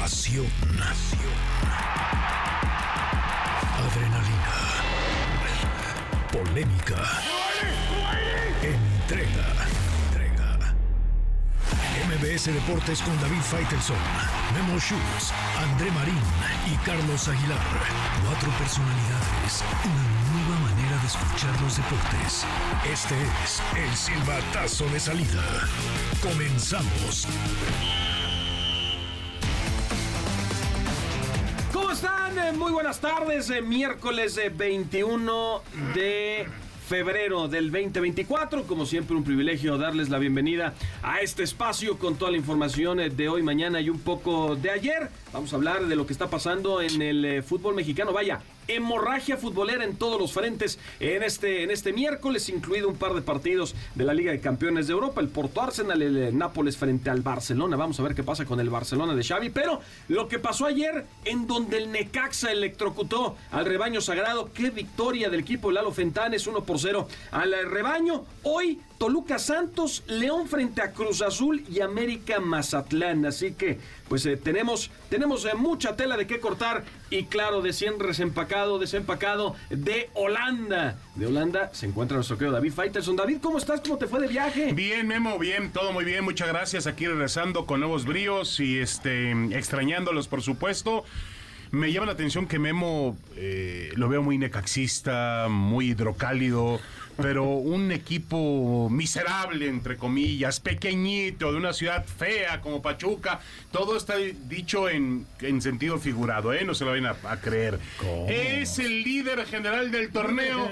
Pasión. Adrenalina. Polémica. Entrega. Entrega. MBS Deportes con David Faitelson, Memo Schultz, André Marín y Carlos Aguilar. Cuatro personalidades. Una nueva manera de escuchar los deportes. Este es el silbatazo de salida. Comenzamos. Eh, Muy buenas tardes. eh, Miércoles eh, 21 de febrero del 2024. Como siempre, un privilegio darles la bienvenida a este espacio con toda la información eh, de hoy, mañana y un poco de ayer. Vamos a hablar de lo que está pasando en el eh, fútbol mexicano. Vaya, hemorragia futbolera en todos los frentes en este, en este miércoles, incluido un par de partidos de la Liga de Campeones de Europa, el Porto Arsenal, el eh, Nápoles frente al Barcelona. Vamos a ver qué pasa con el Barcelona de Xavi, pero lo que pasó ayer en donde el Necaxa electrocutó al rebaño sagrado, qué victoria del equipo de Lalo Fentanes, 1 por 0 al rebaño. Hoy Toluca Santos, León frente a Cruz Azul y América Mazatlán. Así que, pues eh, tenemos, tenemos eh, mucha tela de qué cortar. Y claro, de 100 desempacado, desempacado de Holanda. De Holanda se encuentra nuestro querido David Faitelson. David, ¿cómo estás? ¿Cómo te fue de viaje? Bien, Memo, bien, todo muy bien, muchas gracias. Aquí regresando con nuevos bríos y este extrañándolos, por supuesto. Me llama la atención que Memo eh, lo veo muy necaxista, muy hidrocálido, pero un equipo miserable, entre comillas, pequeñito, de una ciudad fea como Pachuca. Todo está dicho en, en sentido figurado, ¿eh? No se lo vayan a, a creer. Es el líder general del torneo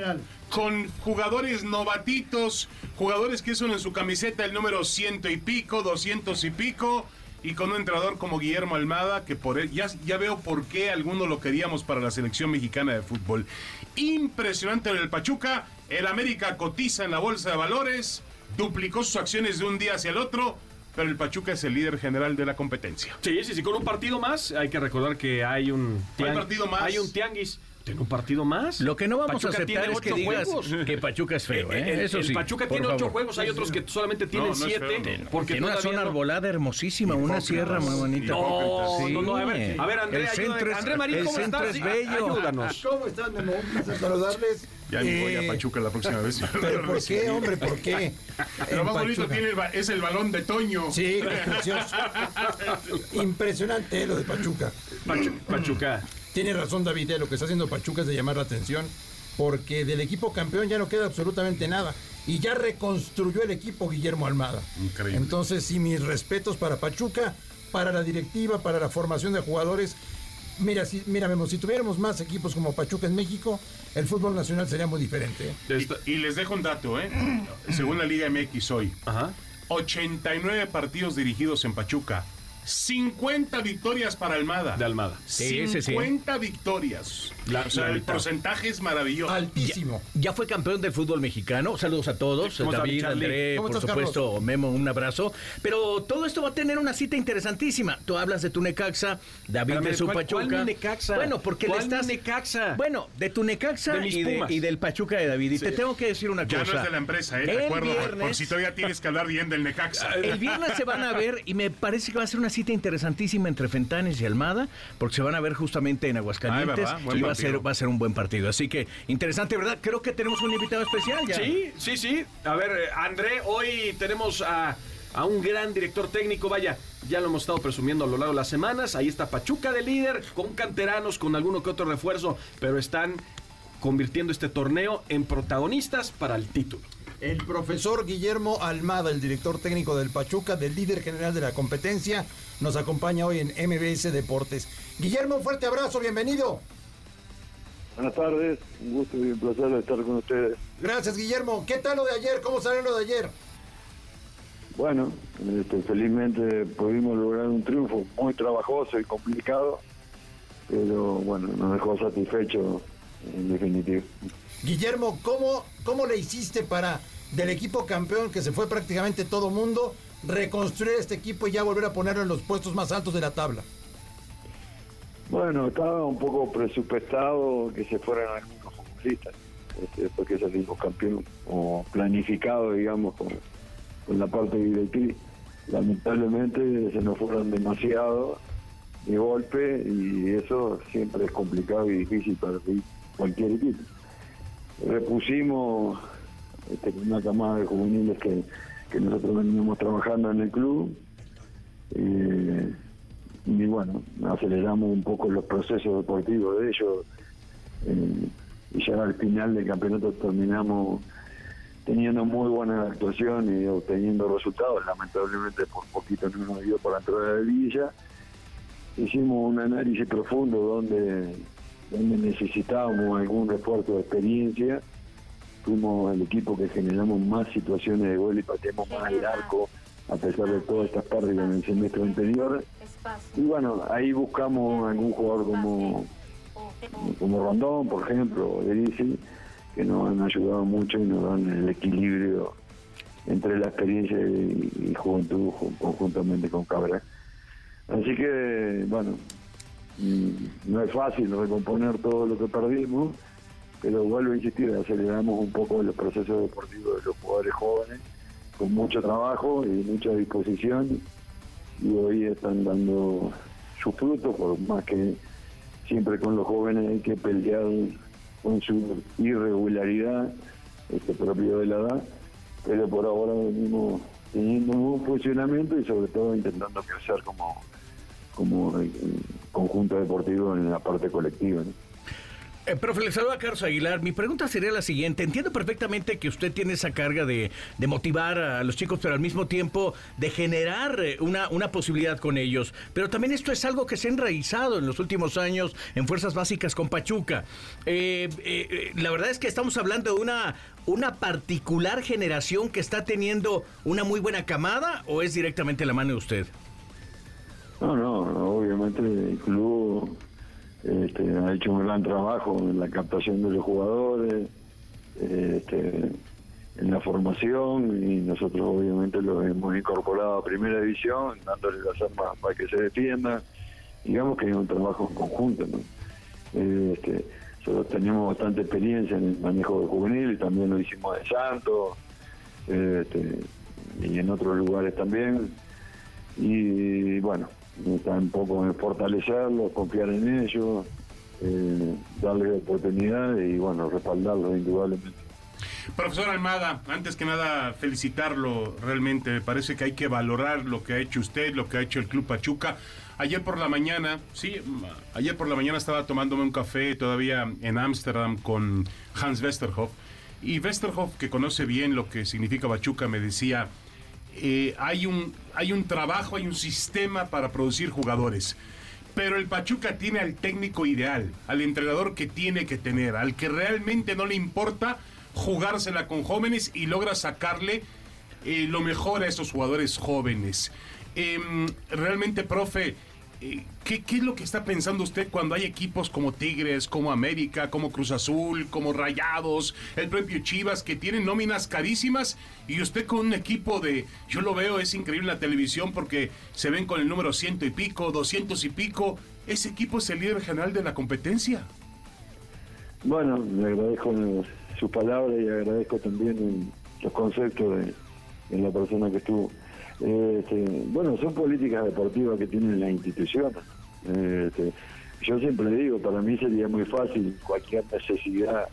con jugadores novatitos, jugadores que son en su camiseta el número ciento y pico, doscientos y pico, y con un entrenador como Guillermo Almada, que por él, ya, ya veo por qué algunos lo queríamos para la selección mexicana de fútbol. Impresionante en el Pachuca, el América cotiza en la bolsa de valores, duplicó sus acciones de un día hacia el otro, pero el Pachuca es el líder general de la competencia. Sí, sí, sí, con un partido más. Hay que recordar que hay un, ¿Cuál partido más? Hay un tianguis. ¿Tiene un partido más? Lo que no vamos Pachuca a aceptar tiene es que ocho digas juegos. que Pachuca es feo, ¿eh? El, Eso el sí. Pachuca por tiene ocho favor. juegos, hay otros que solamente tienen No, no es siete. feo, no. porque Tiene una zona no- arbolada hermosísima, una sierra muy bonita. No, Sí. no, no, a ver, a ver, André, el ayúdame. centro es, André Marín, ¿cómo estás? es bello. Ayúdanos. ¿Cómo están, Memo? Un placer saludarles. Ya me voy Eh, a Pachuca la próxima vez. ¿Pero por qué, hombre? ¿Por qué? Lo más bonito tiene el es el balón de Toño. Sí, precioso. Impresionante eh, lo de Pachuca. Pachu- Pachuca. Tiene razón David, eh, lo que está haciendo Pachuca es de llamar la atención, porque del equipo campeón ya no queda absolutamente nada. Y ya reconstruyó el equipo Guillermo Almada. Increíble. Entonces, sí, mis respetos para Pachuca, para la directiva, para la formación de jugadores. Mira, si, mira, Memo, si tuviéramos más equipos como Pachuca en México, el fútbol nacional sería muy diferente. eh. Y, y les dejo un dato, ¿eh? Según la Liga MX hoy, Ajá. 89 partidos dirigidos en Pachuca, 50 victorias para Almada. De Almada. Sí, ese sí. 50 victorias. La- o sea, la el mitad. porcentaje es maravilloso. Altísimo. Ya fue campeón del fútbol mexicano. Saludos a todos. ¿Cómo está, David? André, ¿Cómo por estás, supuesto, Memo, un abrazo. Pero todo esto va a tener una cita interesantísima. Tú hablas de tu Necaxa, David Espérame, de su ¿cuál- Pachuca. cuál Necaxa? Bueno, porque ¿Cuál le estás. Necaxa? Bueno, de tu Necaxa De y, de- y del Pachuca de David. Y te tengo que decir una ya cosa. no es de la empresa, ¿eh? El De acuerdo, por- por, viernes- si todavía tienes que hablar bien del Necaxa. El viernes se van a ver y me parece que va a ser una cita interesantísima entre Fentanes y Almada, porque se van a ver justamente en Aguascalientes y va a, ser, va a ser un buen partido. Así que interesante, ¿verdad? Creo que tenemos un invitado especial ya. Sí, sí, sí. A ver, eh, André, hoy tenemos a, a un gran director técnico. Vaya, ya lo hemos estado presumiendo a lo largo de las semanas. Ahí está Pachuca de líder, con canteranos, con alguno que otro refuerzo, pero están convirtiendo este torneo en protagonistas para el título. El profesor Guillermo Almada, el director técnico del Pachuca, del líder general de la competencia, nos acompaña hoy en MBS Deportes. Guillermo, fuerte abrazo, bienvenido. Buenas tardes, un gusto y un placer estar con ustedes. Gracias, Guillermo. ¿Qué tal lo de ayer? ¿Cómo salió lo de ayer? Bueno, este, felizmente pudimos lograr un triunfo muy trabajoso y complicado, pero bueno, nos dejó satisfechos en definitiva. Guillermo, ¿cómo, ¿cómo le hiciste para del equipo campeón que se fue prácticamente todo mundo, reconstruir este equipo y ya volver a ponerlo en los puestos más altos de la tabla? Bueno, estaba un poco presupuestado que se fueran algunos futbolistas, este, después que salimos campeón, o planificado, digamos, con, con la parte directriz. Lamentablemente se nos fueron demasiado de golpe y eso siempre es complicado y difícil para cualquier equipo. Repusimos este, una camada de juveniles que, que nosotros veníamos trabajando en el club. Eh, y bueno, aceleramos un poco los procesos deportivos de ellos eh, y ya al final del campeonato terminamos teniendo muy buena actuación y obteniendo resultados. Lamentablemente por poquito no nos dio por la entrada de Villa. Hicimos un análisis profundo donde, donde necesitábamos algún refuerzo de experiencia. Fuimos el equipo que generamos más situaciones de gol y pateamos más el arco a pesar de todas estas pérdidas en el semestre anterior. Y bueno, ahí buscamos algún jugador como, como Rondón, por ejemplo, o Derisi, que nos han ayudado mucho y nos dan el equilibrio entre la experiencia y, juventud conjuntamente con Cabra. Así que, bueno, no es fácil recomponer todo lo que perdimos, pero vuelvo a insistir, aceleramos un poco los procesos deportivos de los jugadores jóvenes, con mucho trabajo y mucha disposición, y hoy están dando sus frutos, por más que siempre con los jóvenes hay que pelear con su irregularidad este propio de la edad, pero por ahora venimos teniendo un funcionamiento y sobre todo intentando crecer como, como eh, conjunto deportivo en la parte colectiva. Eh, profe, le saluda Carlos Aguilar. Mi pregunta sería la siguiente. Entiendo perfectamente que usted tiene esa carga de, motivar a los chicos, pero al mismo tiempo de generar eh, una, una posibilidad con ellos. Pero también esto es algo que se ha enraizado en los últimos años en Fuerzas Básicas con Pachuca. La verdad es que estamos hablando de una, una particular generación que está teniendo una muy buena camada o es directamente la mano de usted? No, no, obviamente el club este, ha hecho un gran trabajo en la captación de los jugadores, este, en la formación y nosotros obviamente lo hemos incorporado a primera división, dándole las armas para que se defienda. Digamos que es un trabajo en conjunto. ¿no? Este, nosotros tenemos bastante experiencia en el manejo de juvenil, también lo hicimos en Santos este, y en otros lugares también. Y bueno, está un poco en fortalecerlos, confiar en ellos, eh, darles oportunidades y bueno, respaldarlos indudablemente. Profesor Almada, antes que nada felicitarlo realmente, me parece que hay que valorar lo que ha hecho usted, lo que ha hecho el Club Pachuca. Ayer por la mañana, sí, ayer por la mañana estaba tomándome un café todavía en Ámsterdam con Hans Westerhoff y Westerhoff, que conoce bien lo que significa Pachuca, me decía, eh, hay, un, hay un trabajo, hay un sistema para producir jugadores. Pero el Pachuca tiene al técnico ideal, al entrenador que tiene que tener, al que realmente no le importa jugársela con jóvenes y logra sacarle eh, lo mejor a esos jugadores jóvenes. Em, realmente, profe, eh, ¿qué, es lo que está pensando usted cuando hay equipos como Tigres, como América, como Cruz Azul, como Rayados, el propio Chivas, que tienen nóminas carísimas y usted con un equipo de, yo lo veo, es increíble en la televisión porque se ven con el número ciento y pico, doscientos y pico, ese equipo es el líder general de la competencia? Bueno, le agradezco su palabra y agradezco también los conceptos de la persona que estuvo este, bueno, son políticas deportivas que tienen las instituciones. Este, yo siempre digo, para mí sería muy fácil cualquier necesidad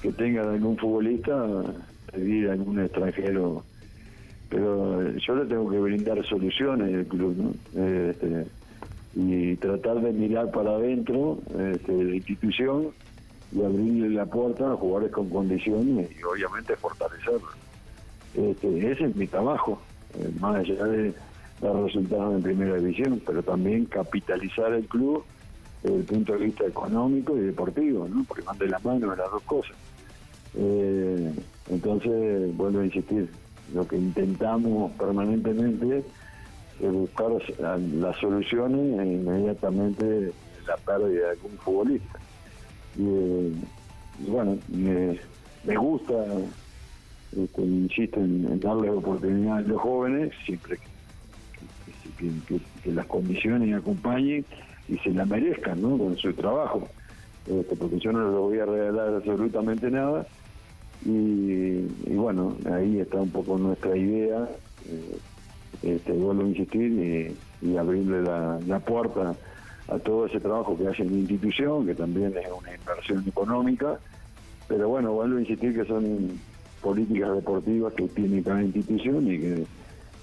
que tenga de algún futbolista pedir a algún extranjero, pero yo le tengo que brindar soluciones al club, ¿no? Este, y tratar de mirar para adentro este, de la institución y abrirle la puerta a jugadores con condiciones y obviamente fortalecerlo. Este, ese es mi trabajo. Eh, más allá de dar resultados en primera división, pero también capitalizar el club desde el punto de vista económico y deportivo, ¿no? porque van de la mano las dos cosas. Eh, entonces, vuelvo a insistir, lo que intentamos permanentemente es buscar las soluciones e inmediatamente la pérdida de algún futbolista. Y, eh, bueno, me gusta este, insisto en, darle oportunidad a los jóvenes, siempre que, las condiciones acompañen y se la merezcan con su trabajo, este, porque yo no les voy a regalar absolutamente nada. Y, bueno, ahí está un poco nuestra idea, eh, este, vuelvo a insistir, y abrirle la, la puerta a todo ese trabajo que hace en la institución, que también es una inversión económica. Pero bueno, vuelvo a insistir que son políticas deportivas que tiene cada institución y que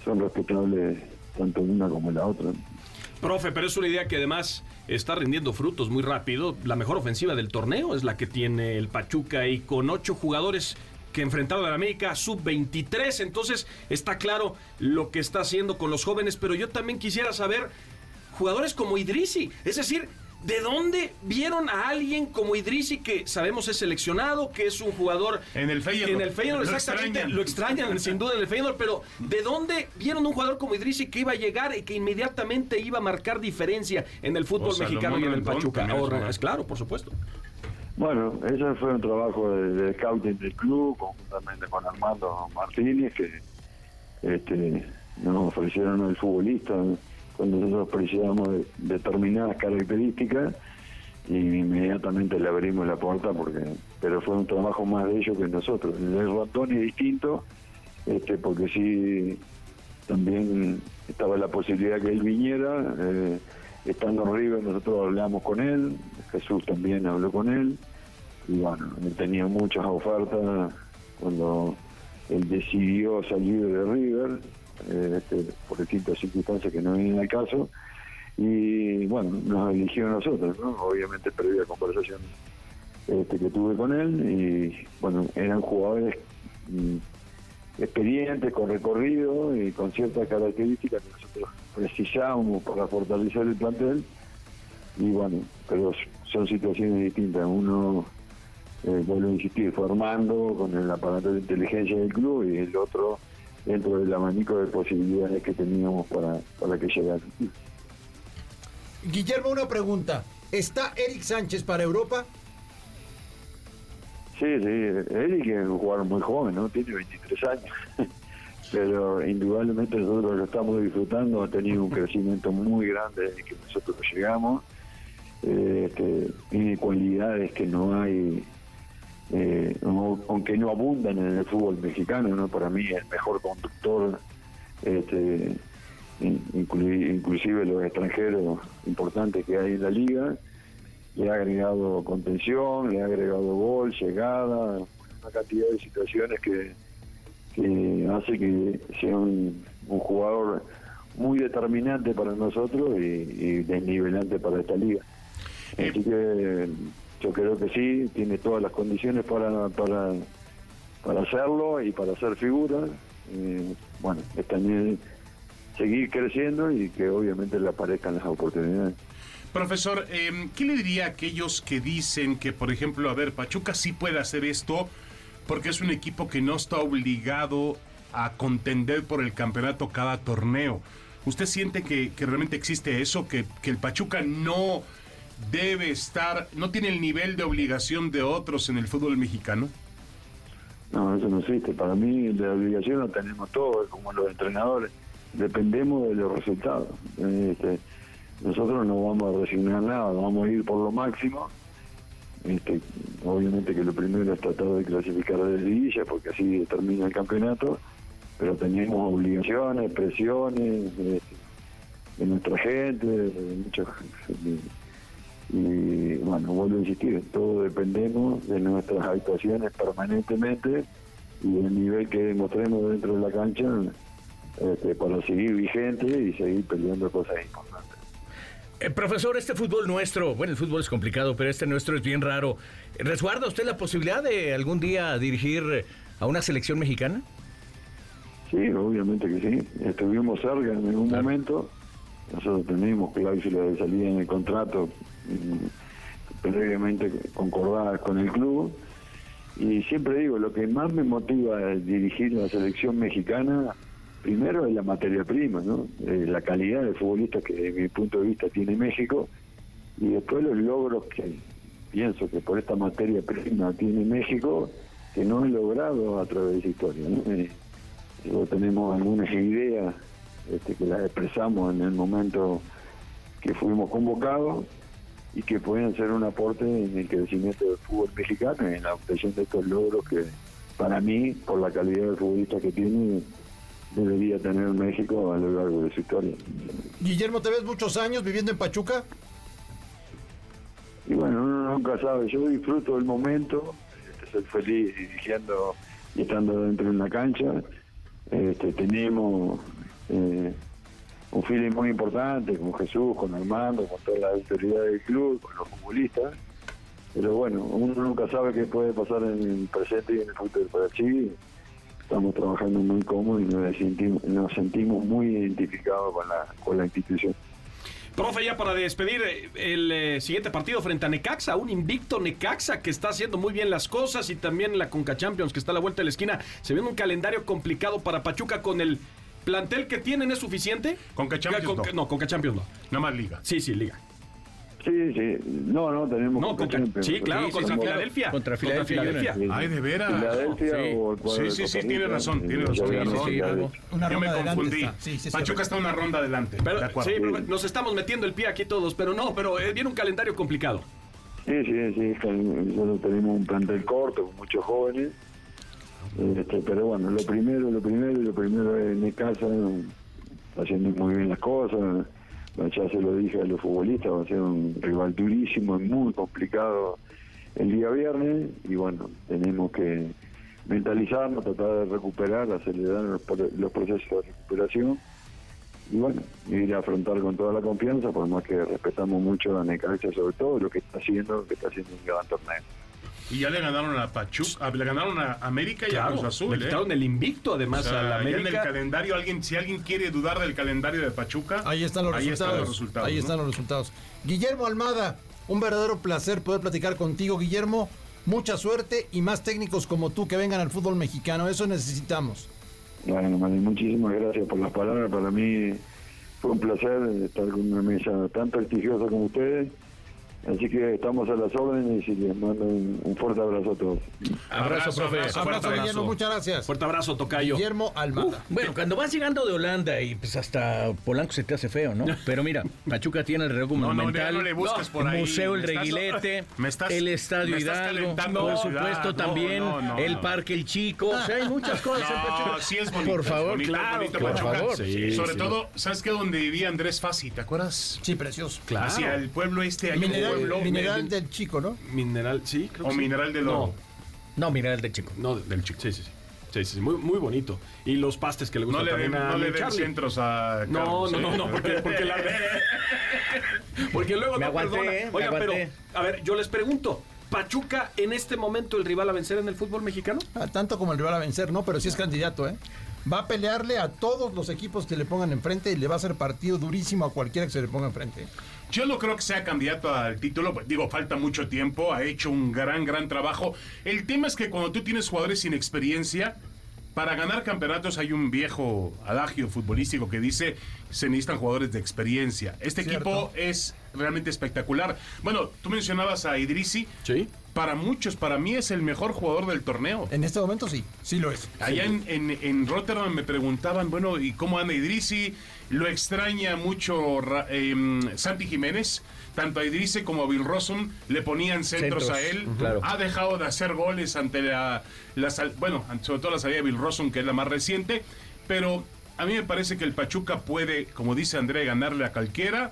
son respetables tanto una como la otra. Profe, pero es una idea que además está rindiendo frutos muy rápido. La mejor ofensiva del torneo es la que tiene el Pachuca y con ocho jugadores que enfrentaron a la América sub-23. Entonces está claro lo que está haciendo con los jóvenes, pero yo también quisiera saber jugadores como Idrisi. Es decir, ¿De dónde vieron a alguien como Idrisi que sabemos es seleccionado, que es un jugador en el Feyenoord? En el Feyenoord, lo exactamente, extrañan. lo extrañan sin duda en el Feyenoord, pero ¿de dónde vieron un jugador como Idrisi que iba a llegar y que inmediatamente iba a marcar diferencia en el fútbol mexicano y en el Pachuca? Ahora, es claro, por supuesto. Bueno, ese fue un trabajo de, de scouting del club, conjuntamente con Armando Martínez, que este, nos ofrecieron el futbolista cuando nosotros precisamos de determinadas características y inmediatamente le abrimos la puerta porque pero fue un trabajo más de ellos que nosotros. El ratón es distinto este porque sí también estaba la posibilidad que él viniera eh, estando arriba nosotros hablamos con él Jesús también habló con él y bueno él tenía muchas ofertas cuando él decidió salir de River este, por distintas circunstancias que no vienen al caso. Y bueno, nos eligió a nosotros, ¿no? Obviamente previa conversación este, que tuve con él y bueno, eran jugadores mm, experientes, con recorrido y con ciertas características que nosotros precisábamos para fortalecer el plantel. Y bueno, pero son situaciones distintas. Uno, eh, vuelvo a insistir, formando con el aparato de inteligencia del club y el otro dentro del abanico de posibilidades que teníamos para, para que llegara. Guillermo, una pregunta. ¿Está Eric Sánchez para Europa? Sí, sí, Eric es un jugador muy joven, ¿no? Tiene 23 años. Pero indudablemente nosotros lo estamos disfrutando, ha tenido un crecimiento muy grande desde que nosotros llegamos. Eh, tiene cualidades que no hay eh, aunque no abundan en el fútbol mexicano, ¿no? para mí el mejor conductor, este, inclusive los extranjeros importantes que hay en la liga, le ha agregado contención, le ha agregado gol, llegada, una cantidad de situaciones que, hace que sea un, jugador muy determinante para nosotros y, y desnivelante para esta liga. Eh, Así que yo creo que sí, tiene todas las condiciones para, para, para hacerlo y para hacer figura. bueno, es también seguir creciendo y que obviamente le aparezcan las oportunidades. Profesor, em, ¿qué le diría a aquellos que dicen que, por ejemplo, a ver, Pachuca sí puede hacer esto porque es un equipo que no está obligado a contender por el campeonato cada torneo? ¿Usted siente que, que realmente existe eso, que, que el Pachuca no debe estar, no tiene el nivel de obligación de otros en el fútbol mexicano? No, eso no existe. Para mí la obligación la tenemos todos, como los entrenadores. Dependemos de los resultados. Este, nosotros no vamos a resignar nada, vamos a ir por lo máximo. Este, obviamente que lo primero es tratar de clasificar de liguilla, porque así termina el campeonato, pero tenemos obligaciones, presiones este, de, nuestra gente, de muchos y bueno, vuelvo a insistir, todo dependemos de nuestras actuaciones permanentemente y del nivel que demostremos dentro de la cancha este, para seguir vigente y seguir peleando cosas importantes. Eh, profesor, este fútbol nuestro, bueno, el fútbol es complicado, pero este nuestro es bien raro. ¿Resguarda usted la posibilidad de algún día dirigir a una selección mexicana? Sí, obviamente que sí. Estuvimos cerca en algún momento. Nosotros tenemos cláusula de salida en el contrato previamente concordadas con el club. Y siempre digo, lo que más me motiva a dirigir la selección mexicana, primero es la materia prima, ¿no? Eh, la calidad de futbolista que desde mi punto de vista tiene México, y después los logros que pienso que por esta materia prima tiene México, que no he logrado a través de historia. Eh, tenemos algunas ideas este, que las expresamos en el momento que fuimos convocados y que pueden ser un aporte en el crecimiento del fútbol mexicano en la obtención de estos logros que para mí, por la calidad del futbolista que tiene, debería tener México a lo largo de su historia. Guillermo, ¿te ves muchos años viviendo en Pachuca? Y bueno, uno nunca sabe, yo disfruto del momento, este, soy feliz dirigiendo y estando dentro de una cancha. Este, tenemos eh, un feeling muy importante con Jesús, con Armando, con todas las autoridades del club, con los futbolistas. Pero bueno, uno nunca sabe qué puede pasar en el presente y en el futuro. Pero sí, estamos trabajando muy cómodos y nos sentimos, muy identificados con la, con la institución. Profe, ya para despedir eh, el eh, siguiente partido frente a Necaxa, un invicto Necaxa que está haciendo muy bien las cosas y también la Conca Champions que está a la vuelta de la esquina. Se viene un calendario complicado para Pachuca con el plantel que tienen, ¿es suficiente? Conca Champions Con- no. no, Conca Champions no. Nada más liga. Sí, sí, Liga. Sí, sí, no, no, tenemos... No, contra, Champions. sí, claro, sí, contra sí, claro. Filadelfia. Contra Filadelfia. Ay, de veras. Filadelfia Sí. o el cuadro Sí, sí, sí, tiene razón, tiene razón. ganó Sí, sí, Filadelfia. Una Yo me confundí. está. Sí, sí, es Pachuca está una ronda adelante. Pero, sí, nos estamos metiendo el pie aquí todos, pero no, pero eh, viene un calendario complicado. Sí, sí, sí, que nosotros tenemos un plantel corto con muchos jóvenes. Este, pero bueno, lo primero, lo primero, lo primero es mi casa, haciendo muy bien las cosas. Ya se lo dije a los futbolistas, va a ser un rival durísimo, muy complicado el día viernes. Y bueno, tenemos que mentalizarnos, tratar de recuperar, acelerar los procesos de recuperación. Y bueno, ir a afrontar con toda la confianza, por más que respetamos mucho a Necaxa, sobre todo lo que está haciendo, lo que está haciendo un gran torneo. Y ya le ganaron a Pachuca, le ganaron a América y a Cruz Azul. le ¿eh? quitaron el invicto O además sea, a la ya en el América. calendario, alguien, si alguien quiere dudar del calendario de Pachuca, Ahí están los ahí resultados. están los resultados. Ahí ¿no? están los resultados. Guillermo Almada, un verdadero placer poder platicar contigo, Guillermo. Mucha suerte y más técnicos como tú que vengan al fútbol mexicano. Eso necesitamos. Bueno, Mani, muchísimas gracias por las palabras. Para mí fue un placer estar con una mesa tan prestigiosa como ustedes. Así que estamos a las órdenes y les mando un, un fuerte abrazo a todos. Abrazo, profe. abrazo, Abrazo, Guillermo. Muchas gracias. Fuerte abrazo, Tocayo. Guillermo Almada. Bueno, cuando vas llegando de Holanda y pues hasta Polanco se te hace feo, ¿no? Pero mira, Pachuca tiene el reloj No, no, monumental, no le busques por el ahí. Museo El Reguilete, me estás- el Estadio me estás Hidalgo, calentando por supuesto también No, no, no, el no. Parque El Chico, o sea, hay muchas cosas en No, Pachuca. sí es bonito. Por es favor, bonito, claro, bonito por Pachuca. favor. Sí, Sobre sí. todo, ¿sabes qué? Donde vivía Andrés Fassi, ¿te acuerdas? Sí, precioso. Claro. Hacia el pueblo este, hay Mineral, pueblo. mineral del chico, ¿no? Mineral, sí, creo que O sí. Mineral del Oro. No, mira el de Chico. No, no, del chico. Sí, sí, sí. Sí, sí, sí, muy, muy bonito. Y los pastes que le No gustan le den, también a no le den centros a No, Carlos, no, ¿eh? no, no, porque, porque la Porque luego Me no aguanté, perdona. me Oiga, pero, a ver, yo les pregunto, ¿Pachuca en este momento el rival a vencer en el fútbol mexicano? Ah, tanto como el rival a vencer, ¿no? Pero sí es candidato, ¿eh? Va a pelearle a todos los equipos que le pongan enfrente y le va a hacer partido durísimo a cualquiera que se le ponga enfrente. Yo no creo que sea candidato al título, pues, digo, falta mucho tiempo, ha hecho un gran, gran trabajo. El tema es que cuando tú tienes jugadores sin experiencia, para ganar campeonatos hay un viejo adagio futbolístico que dice se necesitan jugadores de experiencia. Este Cierto. equipo es realmente espectacular. Bueno, tú mencionabas a Idrisi. Sí. Para muchos, para mí es el mejor jugador del torneo. En este momento sí, sí lo es. Allá en, en- en Rotterdam me preguntaban, bueno, ¿y cómo anda Idrisi? Lo extraña mucho Ra- em, Santi Jiménez. Tanto a Idrisi como a Bill Rossum le ponían centros, Centros, a él. claro. Ha dejado de hacer goles ante la, la sal- bueno, sobre todo la salida de Bill Rossum, que es la más reciente. Pero a mí me parece que el Pachuca puede, como dice André, ganarle a cualquiera.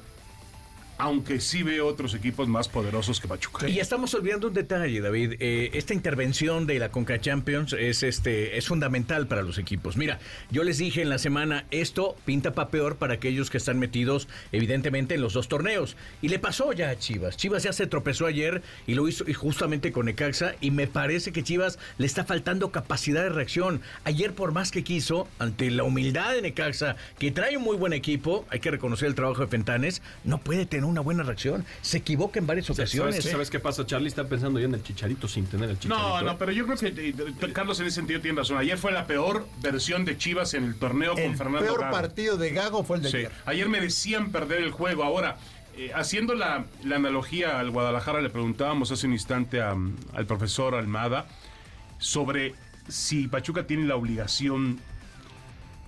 Aunque sí veo otros equipos más poderosos que Pachuca. Y estamos olvidando un detalle, David. Eh, esta intervención de la Conca Champions es, este, es fundamental para los equipos. Mira, yo les dije en la semana, esto pinta para peor para aquellos que están metidos, evidentemente, en los dos torneos. Y le pasó ya a Chivas. Chivas ya se tropezó ayer y lo hizo justamente con Necaxa. Y me parece que Chivas le está faltando capacidad de reacción. Ayer, por más que quiso, ante la humildad de Necaxa, que trae un muy buen equipo, hay que reconocer el trabajo de Fentanes, no puede tener una buena reacción. Se equivoca en varias ocasiones. ¿Sabes, ¿Sabes qué pasa? Charlie está pensando ya en el chicharito sin tener el chicharito. No, ¿eh? no, pero yo creo que eh, eh, Carlos en ese sentido tiene razón. Ayer fue la peor versión de Chivas en el torneo con El Fernando peor Gago. partido de Gago fue el de Sí, ayer. Ayer merecían perder el juego. Ahora, eh, haciendo la, la analogía al Guadalajara, le preguntábamos hace un instante a, al profesor Almada sobre si Pachuca tiene la obligación.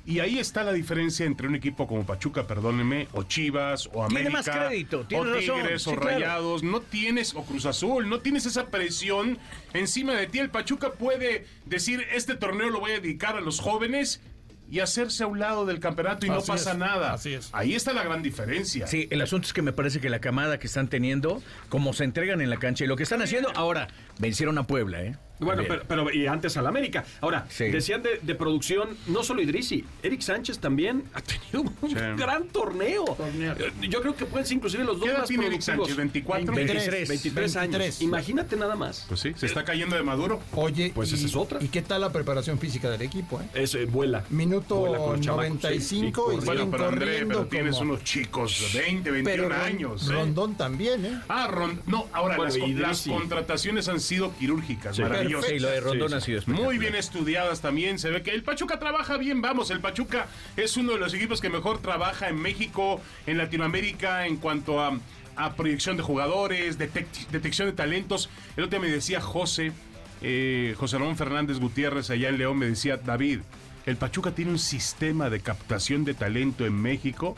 Y ahí está la diferencia entre un equipo como Pachuca, perdónenme, o Chivas, o América, Tiene más crédito, o tiene razón, Tigres, sí, o claro. Rayados. No tienes, o Cruz Azul, no tienes esa presión encima de ti. El Pachuca puede decir, este torneo lo voy a dedicar a los jóvenes y hacerse a un lado del campeonato y no pasa es, nada. así es. Ahí está la gran diferencia. Sí, el asunto es que me parece que la camada que están teniendo, como se entregan en la cancha y lo que están haciendo, ahora vencieron a Puebla, ¿eh? Bueno, pero, pero y antes al América. Ahora, Sí. decían de, de producción, no solo Idrisi, Eric Sánchez también ha tenido un Sí. gran torneo. Eh, Yo creo que pueden ser inclusive los dos ¿Qué edad más tiene Eric. Sánchez? 24. 23. 23 años. 23. Imagínate nada más. Pues sí, se está cayendo de maduro. Oye, Pues y, esa es otra. ¿y qué tal la preparación física del equipo? Eh? Es eh, vuela. Minuto Vuela con los chamacos, 95 sí, y Bueno, pero André, pero tienes como- unos chicos de 20, 21 Pero años. ¿eh? Rondón también, ¿eh? Ah, Rondón. No, ahora Bueno, las, las contrataciones han sido quirúrgicas, Sí. Sí, lo de Rondón Sí, ha sí. sido Muy bien estudiadas también. Se ve que el Pachuca trabaja bien. Vamos, el Pachuca es uno de los equipos que mejor trabaja en México, en Latinoamérica, en cuanto a, a proyección de jugadores, detec- detección de talentos. El otro día me decía José, eh, José Ramón Fernández Gutiérrez, allá en León, me decía, David, el Pachuca tiene un sistema de captación de talento en México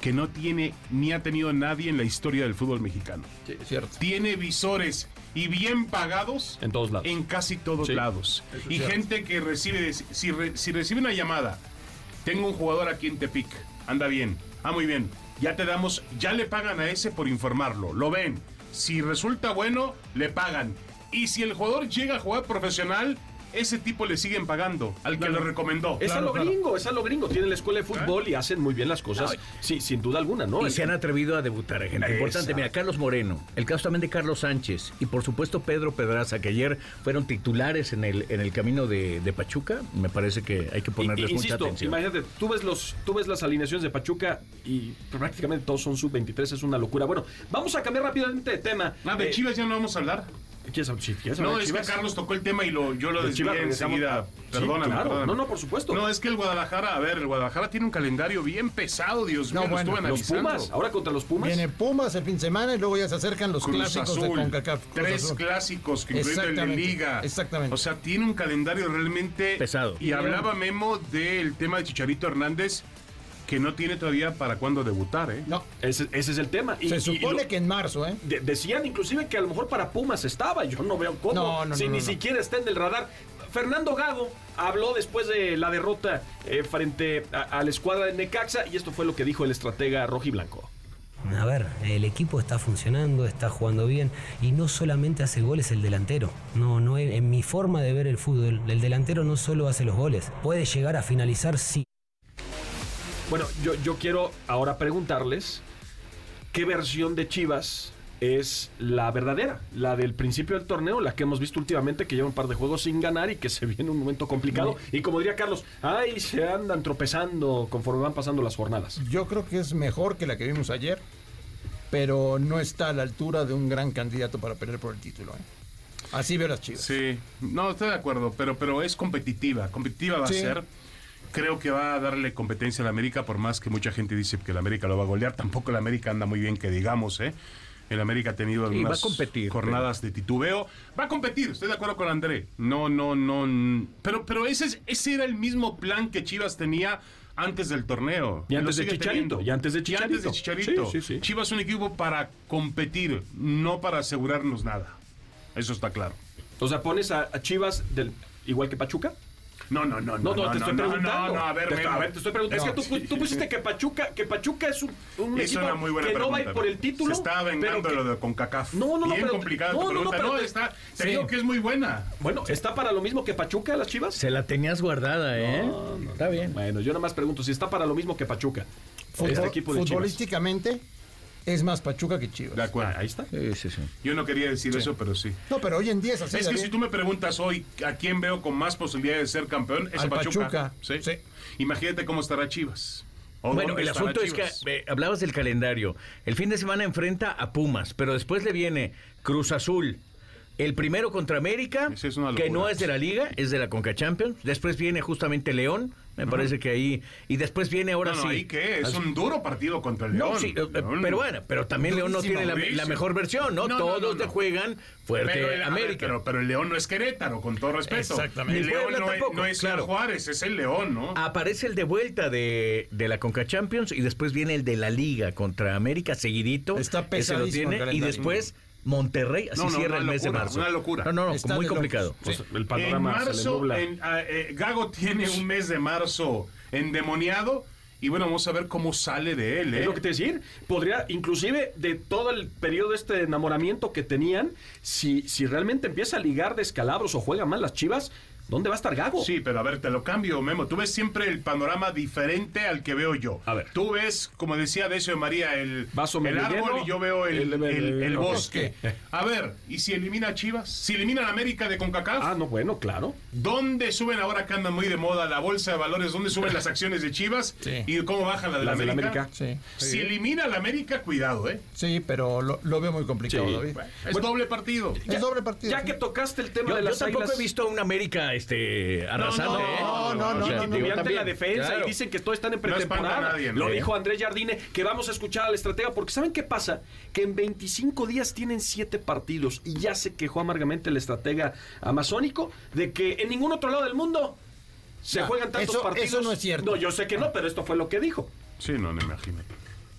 que no tiene ni ha tenido nadie en la historia del fútbol mexicano. Cierto. Tiene visores y bien pagados En todos lados. en casi todos Sí. lados. Y gente que recibe, si, re- si recibe una llamada, tengo un jugador aquí en Tepic, anda bien, ah, muy bien, ya te damos, ya le pagan a ese por informarlo, lo ven. Si resulta bueno, le pagan. Y si el jugador llega a jugar profesional, ese tipo le siguen pagando al que lo recomendó. Es a Claro, lo claro. gringo, es a lo gringo. Tienen la escuela de fútbol y hacen muy bien las cosas. Sí, sin duda alguna, ¿no? Y El- se han atrevido a debutar, gente. Importante, mira, Carlos Moreno, el caso también de Carlos Sánchez y por supuesto Pedro Pedraza, que ayer fueron titulares en el, en el camino de, de Pachuca. Me parece que hay que ponerles I- mucha Insisto, atención. imagínate, tú ves, los, tú ves las alineaciones de Pachuca y prácticamente todos son sub-23, es una locura. Bueno, vamos a cambiar rápidamente de tema. Ah, de Eh, Chivas ya no vamos a hablar. ¿Quieres ¿quieres No, de es que Chivas? Carlos tocó el tema y lo, yo lo De desvié enseguida. Sí, Perdóname, claro. perdóname. No, no, por supuesto. No, es que el Guadalajara, a ver, el Guadalajara tiene un calendario bien pesado, Dios No, mío, lo bueno, estuve Los analizando. Pumas, ahora contra los Pumas. Viene Pumas el fin de semana y luego ya se acercan los Cruz clásicos de Azul, CONCACAF. Cruz tres Azul. clásicos, que incluyendo el de Exactamente, Liga. exactamente. O sea, tiene un calendario realmente Pesado. Y hablaba Memo del tema de Chicharito Hernández, que no tiene todavía para cuándo debutar, ¿eh? No, Ese, ese es el tema. Y- se y supone lo- que en marzo, ¿eh? de- decían inclusive que a lo mejor para Pumas estaba. Yo no veo cómo. No, no, si no, ni siquiera está en el radar. Fernando Gago habló después de la derrota eh, frente a, a la escuadra de Necaxa y esto fue lo que dijo el estratega rojiblanco. A ver, el equipo está funcionando, está jugando bien y no solamente hace goles el delantero. No, no en mi forma de ver el fútbol, el delantero no solo hace los goles, puede llegar a finalizar sí. Bueno, yo, yo quiero ahora preguntarles qué versión de Chivas es la verdadera, la del principio del torneo, la que hemos visto últimamente, que lleva un par de juegos sin ganar y que se viene un momento complicado. Y como diría Carlos, ay, se andan tropezando conforme van pasando las jornadas. Yo creo que es mejor que la que vimos ayer, pero no está a la altura de un gran candidato para pelear por el título. ¿eh? Así veo las chivas. Sí, no, estoy de acuerdo, pero, pero es competitiva. Competitiva va Sí. a ser. Creo que va a darle competencia a la América, por más que mucha gente dice que la América lo va a golear. Tampoco la América anda muy bien, que digamos, ¿eh? El América ha tenido va a algunas competir, jornadas de titubeo. Va a competir, estoy de acuerdo con André. No, no, no. Pero, pero ese, es- ese era el mismo plan que Chivas tenía antes del torneo. Y antes de Chicharito, y antes de Y antes de Chicharito. Chicharito. Sí. Chivas es un equipo para competir, no para asegurarnos nada. Eso está claro. O sea, pones a, a Chivas del igual que Pachuca. No, no, no, No, no, te estoy preguntando. No, no, a ver, te, a ver, te estoy preguntando. No, es que tú, tú pusiste que Pachuca, que Pachuca es un, un Es equipo una muy buena que no va a ir pregunta, por ¿no? el título. Se está vengando pero que- de lo de CONCACAF. No, no, no, Bien pero- complicada no, tu no, no, pregunta. pero No, te- está, te sí. digo que es muy buena. Bueno, ¿está para lo mismo que Pachuca las Chivas? Se la tenías guardada, ¿eh? Está bien. Bueno, yo nada más pregunto si está para lo mismo que Pachuca. Fútbol- este equipo de Chivas. Es más Pachuca que Chivas. De acuerdo. Ah, ahí está. Sí, sí, sí. Yo no quería decir eso, pero sí. No, pero hoy en día es así. es que si tú me preguntas hoy a quién veo con más posibilidades de ser campeón, es Al a Pachuca. Pachuca, ¿Sí? sí. Imagínate cómo estará Chivas. ¿O Bueno, el asunto es que eh, hablabas del calendario. El fin de semana enfrenta a Pumas, pero después le viene Cruz Azul. El primero contra América, es que no es de la Liga, es de la Conca Champions. Después viene justamente León, me parece que ahí. Y después viene ahora No, no, sí. ¿ahí qué? Es un duro partido contra el León. No, sí, eh, León. pero bueno, pero también León no tiene la, mejor versión, ¿no? No, no, Todos no, te juegan fuerte Pero el, a ver, América. pero, pero el León no es Querétaro, con todo respeto. Exactamente. El León no, es- tampoco, no es claro. Juárez, es el León, ¿no? Aparece el de vuelta de, de la Conca Champions y después viene el de la Liga contra América seguidito. Está Ese lo pesadísimo tiene, y calendario. después Monterrey, así No, no, cierra el mes de marzo. una locura. No, no, no, Está muy complicado. Pues, Sí. el En panorama se le marzo, nubla. en, ah, eh, Gago tiene un mes de marzo endemoniado. Y bueno, vamos a ver cómo sale de él. ¿eh? Es lo que te decir. Podría, inclusive, de todo el periodo de este enamoramiento que tenían, si, si realmente empieza a ligar descalabros o juega mal las chivas, ¿dónde va a estar Gago? Sí, pero a ver, te lo cambio, Memo. Tú ves siempre el panorama diferente al que veo yo. A ver. Tú ves, como decía Decio de María, el, Vaso el medio árbol lleno, y yo veo el, el- el- el- bosque. A ver, ¿y si elimina a Chivas? ¿Si elimina a América de CONCACAF? Ah, no, bueno, claro. ¿Dónde suben ahora que andan muy de moda la bolsa de valores? ¿Dónde suben las acciones de Chivas? Sí. ¿Y cómo bajan la de la Las de la América? América. Sí. Si elimina a la América, cuidado, ¿eh? Sí, pero lo, lo veo muy complicado, Sí. David. Es doble partido. Es doble partido. Ya que tocaste el tema Yo, de yo las tampoco águilas... he visto a un América este, arrasante. no, ¿eh? no, no, no, Y no, también, la defensa claro. y dicen que todos están en No pretemporada. Lo ¿no? dijo Andrés Jardine, que vamos a escuchar al estratega, porque ¿saben qué pasa? Que en 25 días tienen 7 partidos y ya se quejó amargamente el estratega amazónico de que en ningún otro lado del mundo se Ya, juegan tantos eso- partidos. eso no es cierto. No, yo sé que no, pero esto fue lo que dijo. Sí, no, no imagino.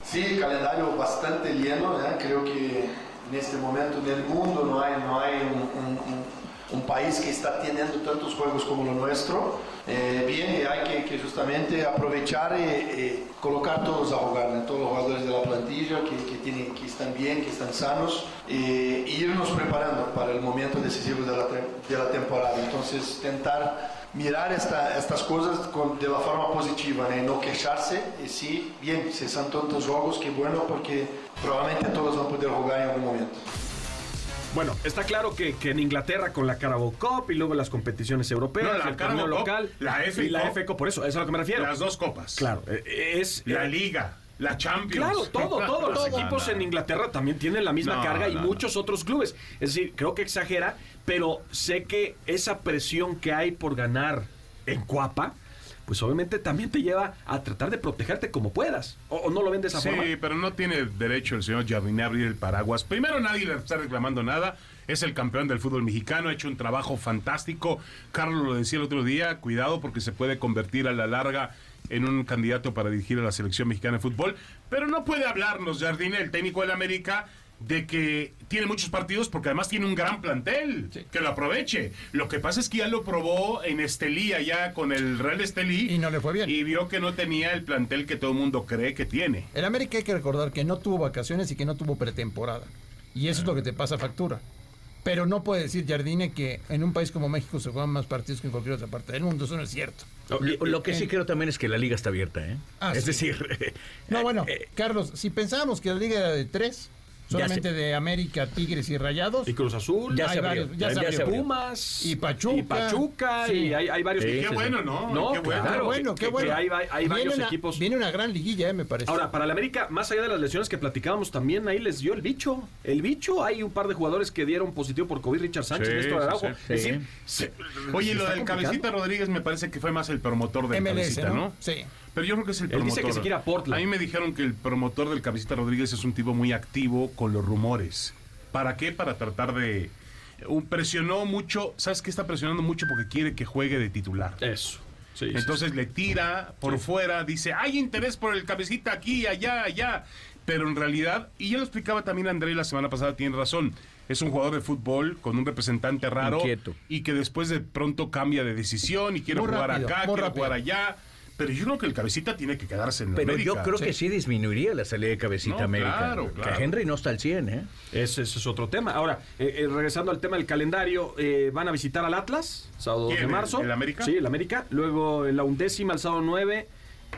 Sí, calendario bastante lleno, ¿eh? creo que en este momento en el mundo no hay, no hay un, un- un- un país que está teniendo tantos juegos como lo nuestro. Eh, bien, y hay que, que justamente aprovechar y, y colocar todos a jugar, ¿no? todos los jugadores de la plantilla que, que, tienen, que están bien, que están sanos, y, y irnos preparando para el momento decisivo de la, de la temporada. Entonces, tentar mirar esta- estas cosas con- de la forma positiva, ¿no? no quejarse, y sí, bien, si son tantos juegos, qué bueno, porque probablemente todos van a poder jugar en algún momento. Bueno, está claro que, que en Inglaterra con la Carabao Cup y luego las competiciones europeas, No, la el torneo local, la FA y la Cup, por eso, eso es a lo que me refiero. Las dos copas. Claro, eh, es La eh, Liga, la Champions. Claro, todo, todos los No, equipos no, en Inglaterra también tienen la misma carga y muchos otros clubes. Es decir, creo que exagera, pero sé que esa presión que hay por ganar en Cuapa, pues obviamente también te lleva a tratar de protegerte como puedas. ¿O, o no lo ven de esa Sí, forma? pero no tiene derecho el señor Jardiné a abrir el paraguas. Primero, nadie le está reclamando nada. Es el campeón del fútbol mexicano, ha hecho un trabajo fantástico. Carlos lo decía el otro día, cuidado porque se puede convertir a la larga en un candidato para dirigir a la selección mexicana de fútbol. Pero no puede hablarnos Jardiné, el técnico del América, de que tiene muchos partidos porque además tiene un gran plantel, que lo aproveche. Lo que pasa es que ya lo probó en Estelí, allá con el Real Estelí. Y no le fue bien. Y vio que no tenía el plantel que todo el mundo cree que tiene. El América hay que recordar que no tuvo vacaciones y que no tuvo pretemporada. Y eso es lo que te pasa factura. Pero no puede decir Jardine que en un país como México se juegan más partidos que en cualquier otra parte del mundo. Eso no es cierto. Lo, lo que sí creo también es que la liga está abierta, ¿eh? Ah, es sí. decir, No, bueno, eh, Carlos, si pensábamos que la liga era de tres, solamente se- de América, Tigres y Rayados, Y Cruz Azul, Ya hay se abrió, varios, ya ya- se ya abrió. se abrió. Pumas Y Pachuca. y, Pachuca, Sí. y hay, hay varios Sí, equipos. Qué bueno, ¿no? No, qué bueno. claro. Qué bueno, qué hay va- hay varios viene una, equipos. Viene una gran liguilla, eh, me parece. Ahora, para el América, más allá de las lesiones que platicábamos, también ahí les dio el bicho. El bicho, hay un par de jugadores que dieron positivo por COVID, Richard Sánchez, Sí, Néstor Araujo. sí. Es decir, Oye, lo del. Cabecita Rodríguez me parece que fue más el promotor del MLS, Cabecita, ¿no? ¿no? Sí. Pero yo creo que es el Él promotor. dice que se quiere a Portland. A mí me dijeron que el promotor del Cabecita Rodríguez es un tipo muy activo con los rumores. ¿Para qué? Para tratar de... un- presionó mucho, ¿sabes qué está presionando mucho? Porque quiere que juegue de titular. Eso. Sí, sí, Entonces le tira por fuera, dice, hay interés por el cabecita aquí, allá, allá. Pero en realidad, y ya lo explicaba también André la semana pasada, tiene razón. Es un jugador de fútbol con un representante raro Inquieto. y que después de pronto cambia de decisión y quiere Muy jugar rápido, acá, quiere rápido. jugar allá. Pero yo creo que el cabecita tiene que quedarse en pero América. yo creo que sí disminuiría la salida de cabecita No, América. claro, Que claro. Henry no está al 100, ¿eh? Ese, ese es otro tema. Ahora, eh, eh, regresando al tema del calendario, eh, van a visitar al Atlas, sábado 2 de ¿Quién, marzo. el América? Sí, el América. Luego en la undécima, el sábado 9,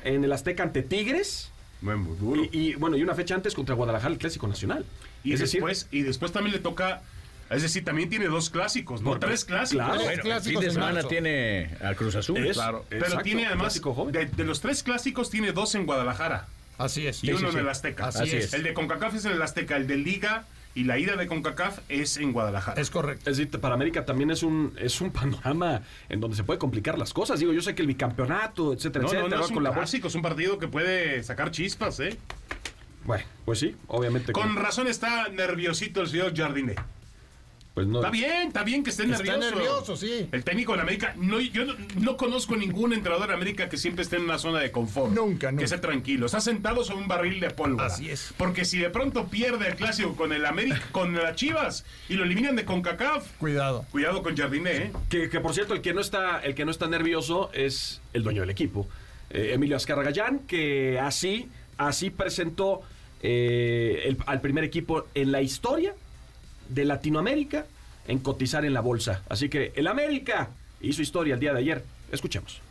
en el Azteca ante Tigres. Bueno, muy duro. Y, y, bueno, y una fecha antes contra Guadalajara, el Clásico Nacional. Y, es decir, después, y después también le toca, es decir, también tiene dos clásicos, ¿no? Tres clásicos. claro. Tres Bueno, el clásicos fin de semana marzo. tiene a Cruz Azul. Es- Claro, pero Exacto, tiene además, de, de los tres clásicos, tiene dos en Guadalajara Así es. y Sí, uno sí, en el Azteca. Así es. El de CONCACAF es en el Azteca, el de Liga y la ida de CONCACAF es en Guadalajara. Es correcto. Es decir, para América también es un, es un panorama en donde se puede complicar las cosas. Digo, yo sé que el bicampeonato, etcétera, no, no, etcétera, no, va es un con la bolsa. clásico, es un partido que puede sacar chispas, ¿eh? Bueno, pues sí, obviamente. Con razón está nerviosito el señor Jardiné. Pues no, Está bien, está bien que esté Está nervioso. nervioso, sí. El técnico de la América, no, yo no, no conozco ningún entrenador de América que siempre esté en una zona de confort. Nunca, nunca. Que esté tranquilo. Está sentado sobre un barril de pólvora. Así es. Porque si de pronto pierde el clásico con el América, con las Chivas y lo eliminan de CONCACAF, Cuidado. cuidado con Jardiné, ¿eh? Que, que, por cierto, el que no está, el que no está nervioso es el dueño del equipo. eh, Emilio Azcarragallán, que así, así presentó eh, el- al primer equipo en la historia de Latinoamérica en cotizar en la bolsa. Así que el América hizo historia el día de ayer. Escuchemos.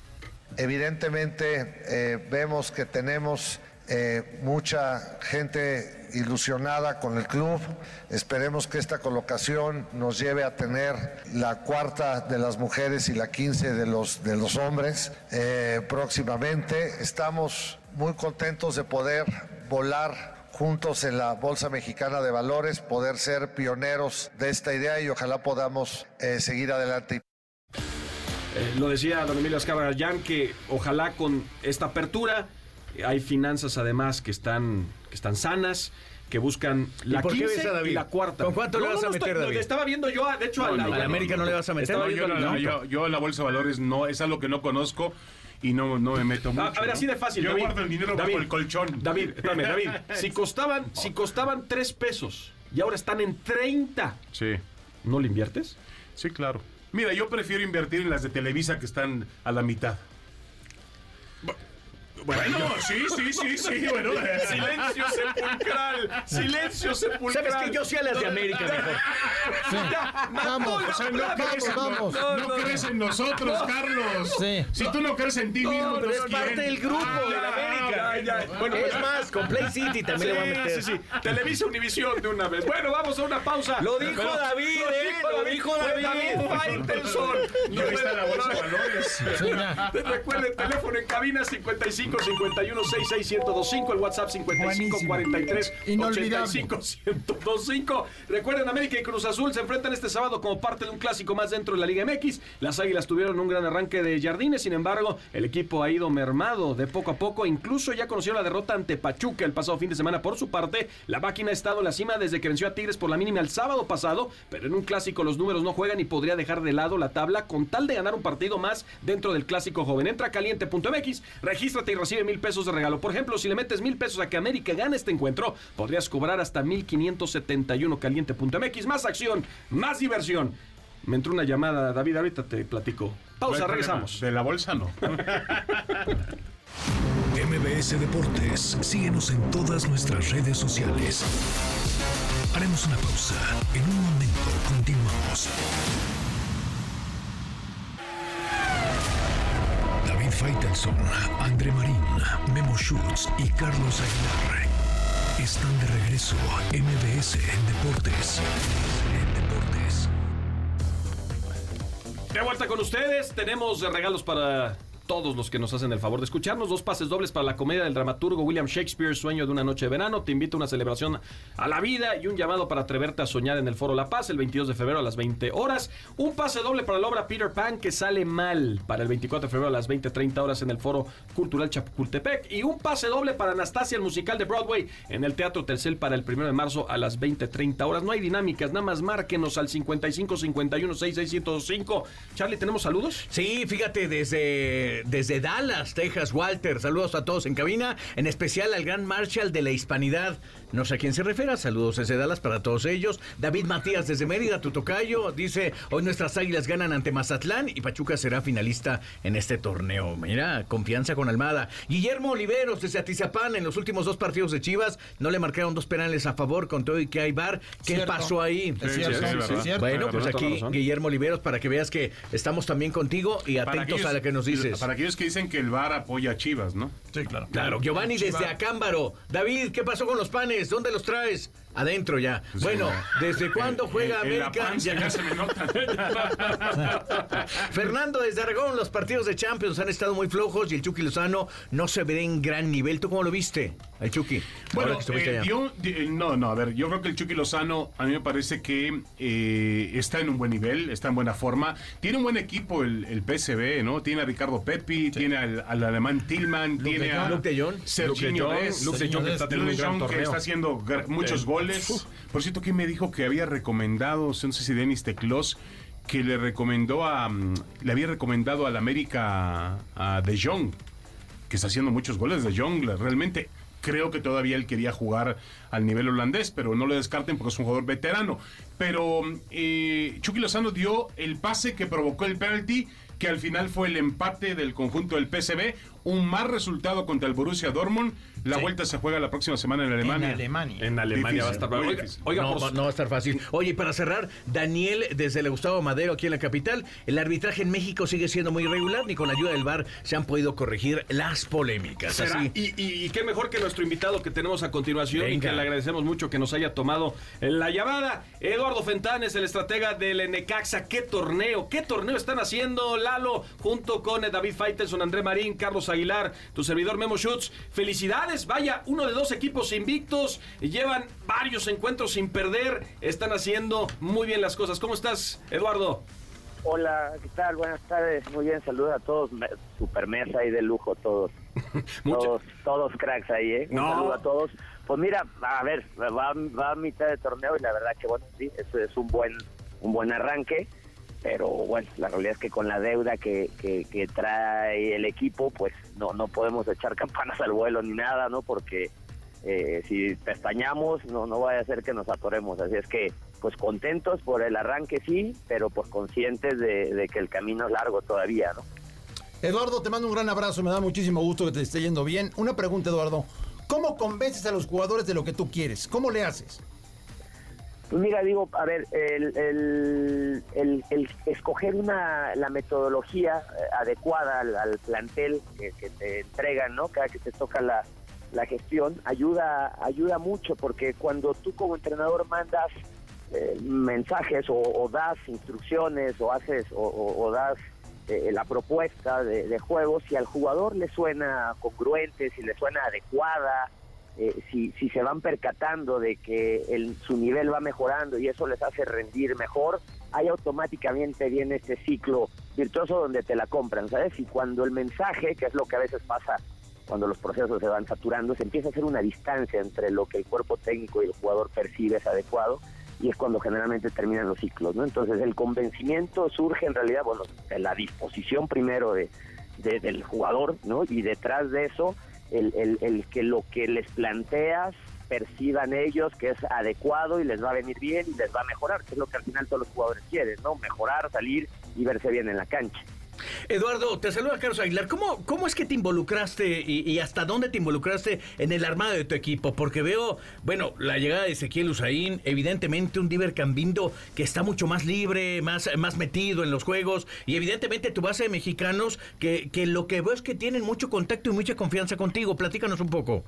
Evidentemente eh, vemos que tenemos eh, mucha gente ilusionada con el club. Esperemos que esta colocación nos lleve a tener la cuarta de las mujeres y la quince de los, de los hombres eh, próximamente. Estamos muy contentos de poder volar juntos en la Bolsa Mexicana de Valores, poder ser pioneros de esta idea y ojalá podamos eh, seguir adelante. Eh, lo decía don Emilio Azcarragallán que ojalá con esta apertura eh, hay finanzas además que están, que están sanas, que buscan la por qué 15 ves a David? y la cuarta. ¿Con cuánto le vas a estoy- meter, David? Estaba viendo yo, a- de hecho, a la, no, a la América no le vas a meter. No, yo, al- no, no, yo, yo en la bolsa de valores no, es algo que no conozco y no, no me meto A, mucho. a ver, así de fácil. Yo David, guardo el dinero David, bajo el colchón. David, espérame, David. Si costaban, si costaban 3 pesos y ahora están en 30, Sí, ¿no le inviertes? sí, claro. Mira, yo prefiero invertir en las de Televisa que están a la mitad. Bueno, sí, sí, sí, sí, bueno. Silencio sepulcral. Silencio sepulcral. ¿Sabes que Yo sí a las de América mejor. Ya, Vamos, O sea, no crees, en, vamos. no, No, no, crees en nosotros, Carlos. Sí. Si tú no crees en ti mismo, No, Pero es ¿quién? parte del grupo Ah, de la América. ya, ya. Bueno, es más, con Play City también le va a meter. Sí, sí, sí. Televisa Univisión de una vez. Bueno, vamos a una pausa. Lo dijo David, ¿eh? Lo dijo Fue David. Faitelson. Ahí está la bolsa de valores. Recuerden, teléfono en cabina 55 51 66 1025, el WhatsApp 55 Buenísimo. 43 Inolvidable. 85 1025. Recuerden, América y Cruz Azul se enfrentan este sábado como parte de un clásico más dentro de la Liga MX. Las Águilas tuvieron un gran arranque de jardines, sin embargo, el equipo ha ido mermado de poco a poco. Incluso ya conoció la derrota ante Pachuca el pasado fin de semana. Por su parte, la máquina ha estado en la cima desde que venció a Tigres por la mínima el sábado pasado, pero en un clásico los números no juegan y podría dejar de lado la tabla con tal de ganar un partido más dentro del clásico joven. Entra caliente.mx, regístrate y recibe mil pesos de regalo. Por ejemplo, si le metes mil pesos a que América gane este encuentro, podrías cobrar hasta 1571 caliente.mx. Más acción, más diversión. Me entró una llamada, David, ahorita te platico. Pausa, No regresamos. De la bolsa no. MBS Deportes, síguenos en todas nuestras redes sociales. Haremos una pausa. En un momento continuamos. Faitelson, André Marín, Memo Schutz y Carlos Aguilar están de regreso. MBS en Deportes. En Deportes. De vuelta con ustedes, tenemos regalos para todos los que nos hacen el favor de escucharnos. Dos pases dobles para la comedia del dramaturgo William Shakespeare, Sueño de una noche de verano. Te invito a una celebración a la vida y un llamado para atreverte a soñar en el Foro La Paz el 22 de febrero a las 20 horas. Un pase doble para la obra Peter Pan que sale mal para el 24 de febrero a las 20.30 horas en el Foro Cultural Chapultepec. Y un pase doble para Anastasia, el musical de Broadway, en el Teatro Telcel para el 1 de marzo a las 20.30 horas. No hay dinámicas, nada más márquenos al 55 51 6605. Charlie, ¿tenemos saludos? Sí, fíjate, desde, desde Dallas, Texas, Walter, saludos a todos en cabina, en especial al gran Marshall de la Hispanidad. No sé a quién se refiere, saludos desde Dallas para todos ellos. David Matías desde Mérida, tu tocayo, dice, hoy nuestras águilas ganan ante Mazatlán y Pachuca será finalista en este torneo. Mira, confianza con Almada. Guillermo Oliveros desde Atizapán, en los últimos dos partidos de Chivas, no le marcaron dos penales a favor con todo y que hay bar. ¿Qué Cierto. pasó ahí? Es cierto, sí, sí, sí, es cierto. Bueno, pues aquí. Guillermo Oliveros para que veas que estamos también contigo y atentos aquellos- a lo que nos dices. Para aquellos que dicen que el VAR apoya a Chivas, ¿no? Sí, claro. Claro, Giovanni desde Acámbaro. David, ¿qué pasó con los panes? ¿Dónde los traes? Adentro ya. bueno, ¿desde cuándo juega En- América? ya se me nota. Fernando desde Aragón, los partidos de Champions han estado muy flojos y el Chucky Lozano no se ve en gran nivel. ¿Tú cómo lo viste, el Chucky? Bueno, eh, dio- di- no, no, a ver, yo creo que el Chucky Lozano a mí me parece que eh, está en un buen nivel, está en buena forma. Tiene un buen equipo el, el PSV, ¿no? Tiene a Ricardo Pepi, tiene al, al alemán Tillman, tiene de a. Luke de Jong. Luke de Jong, Luke de Jong que está Luke haciendo muchos goles. Por cierto, ¿quién me dijo que había recomendado, no sé si Denis Teclos, que le recomendó a, mm, le había recomendado al América a De Jong? que está haciendo muchos goles de Jong. Realmente creo que todavía él quería jugar al nivel holandés, pero no lo descarten porque es un jugador veterano. Pero eh, Chucky Lozano dio el pase que provocó el penalti que al final fue el empate del conjunto del PSV, un mal resultado contra el Borussia Dortmund. La vuelta se juega la próxima semana en Alemania. En Alemania. En Alemania va a estar. difícil. oiga, no, por- va- no va a estar fácil. Oye, y para cerrar, Daniel, desde el Gustavo Madero, aquí en la capital, el arbitraje en México sigue siendo muy irregular, ni con la ayuda del VAR se han podido corregir las polémicas. ¿Será? Así. Y, y- y qué mejor que nuestro invitado que tenemos a continuación y que le agradecemos mucho que nos haya tomado la llamada. Eduardo Fentanes, el estratega del Necaxa. ¿Qué torneo? ¿Qué torneo están haciendo Lalo junto con eh, David Faitelson, André Marín, Carlos Aguilar, tu servidor Memo Schutz? Felicidades, vaya, uno de dos equipos invictos. Llevan varios encuentros sin perder. Están haciendo muy bien las cosas. ¿Cómo estás, Eduardo? Hola, ¿qué tal? Buenas tardes. Muy bien, saludos a todos. Super mesa ahí de lujo, todos. Todos, todos cracks ahí, ¿eh? Un No. saludo a todos. Pues mira, a ver, va, va a mitad de torneo y la verdad que, bueno, sí, eso es un buen, un buen arranque. Pero bueno, la realidad es que con la deuda que, que, que trae el equipo, pues no, no podemos echar campanas al vuelo ni nada, ¿no? Porque eh, si pestañamos, no, no vaya a ser que nos atoremos. Así es que, pues contentos por el arranque, sí, pero pues conscientes de, de que el camino es largo todavía, ¿no? Eduardo, te mando un gran abrazo, me da muchísimo gusto que te esté yendo bien. Una pregunta, Eduardo. ¿Cómo convences a los jugadores de lo que tú quieres? ¿Cómo le haces? Pues mira, digo, a ver, el, el, escoger una, la metodología eh, adecuada al, al plantel que, que te entregan, ¿no? Cada que te toca la, la gestión, ayuda, ayuda mucho, porque cuando tú como entrenador mandas eh, mensajes o, o das instrucciones o haces o, o- o das eh, la propuesta de, de juego, si al jugador le suena congruente, si le suena adecuada, eh, si, se van percatando de que el, su nivel va mejorando y eso les hace rendir mejor, ahí automáticamente viene este ciclo virtuoso donde te la compran, ¿sabes? Y cuando el mensaje, que es lo que a veces pasa cuando los procesos se van saturando, se empieza a hacer una distancia entre lo que el cuerpo técnico y el jugador percibe es adecuado y es cuando generalmente terminan los ciclos, ¿no? Entonces el convencimiento surge en realidad, bueno, de la disposición primero de, de- del jugador, ¿no? Y detrás de eso, el, el- el que lo que les planteas perciban ellos que es adecuado y les va a venir bien y les va a mejorar, que es lo que al final todos los jugadores quieren, ¿no? Mejorar, salir y verse bien en la cancha. Eduardo, te saluda Carlos Aguilar. ¿Cómo, ¿Cómo es que te involucraste y, hasta dónde te involucraste en el armado de tu equipo? Porque veo, bueno, la llegada de Ezequiel Usaín, evidentemente un Diver Cambindo que está mucho más libre, más, más metido en los juegos, y evidentemente tu base de mexicanos que, que lo que veo es que tienen mucho contacto y mucha confianza contigo. Platícanos un poco.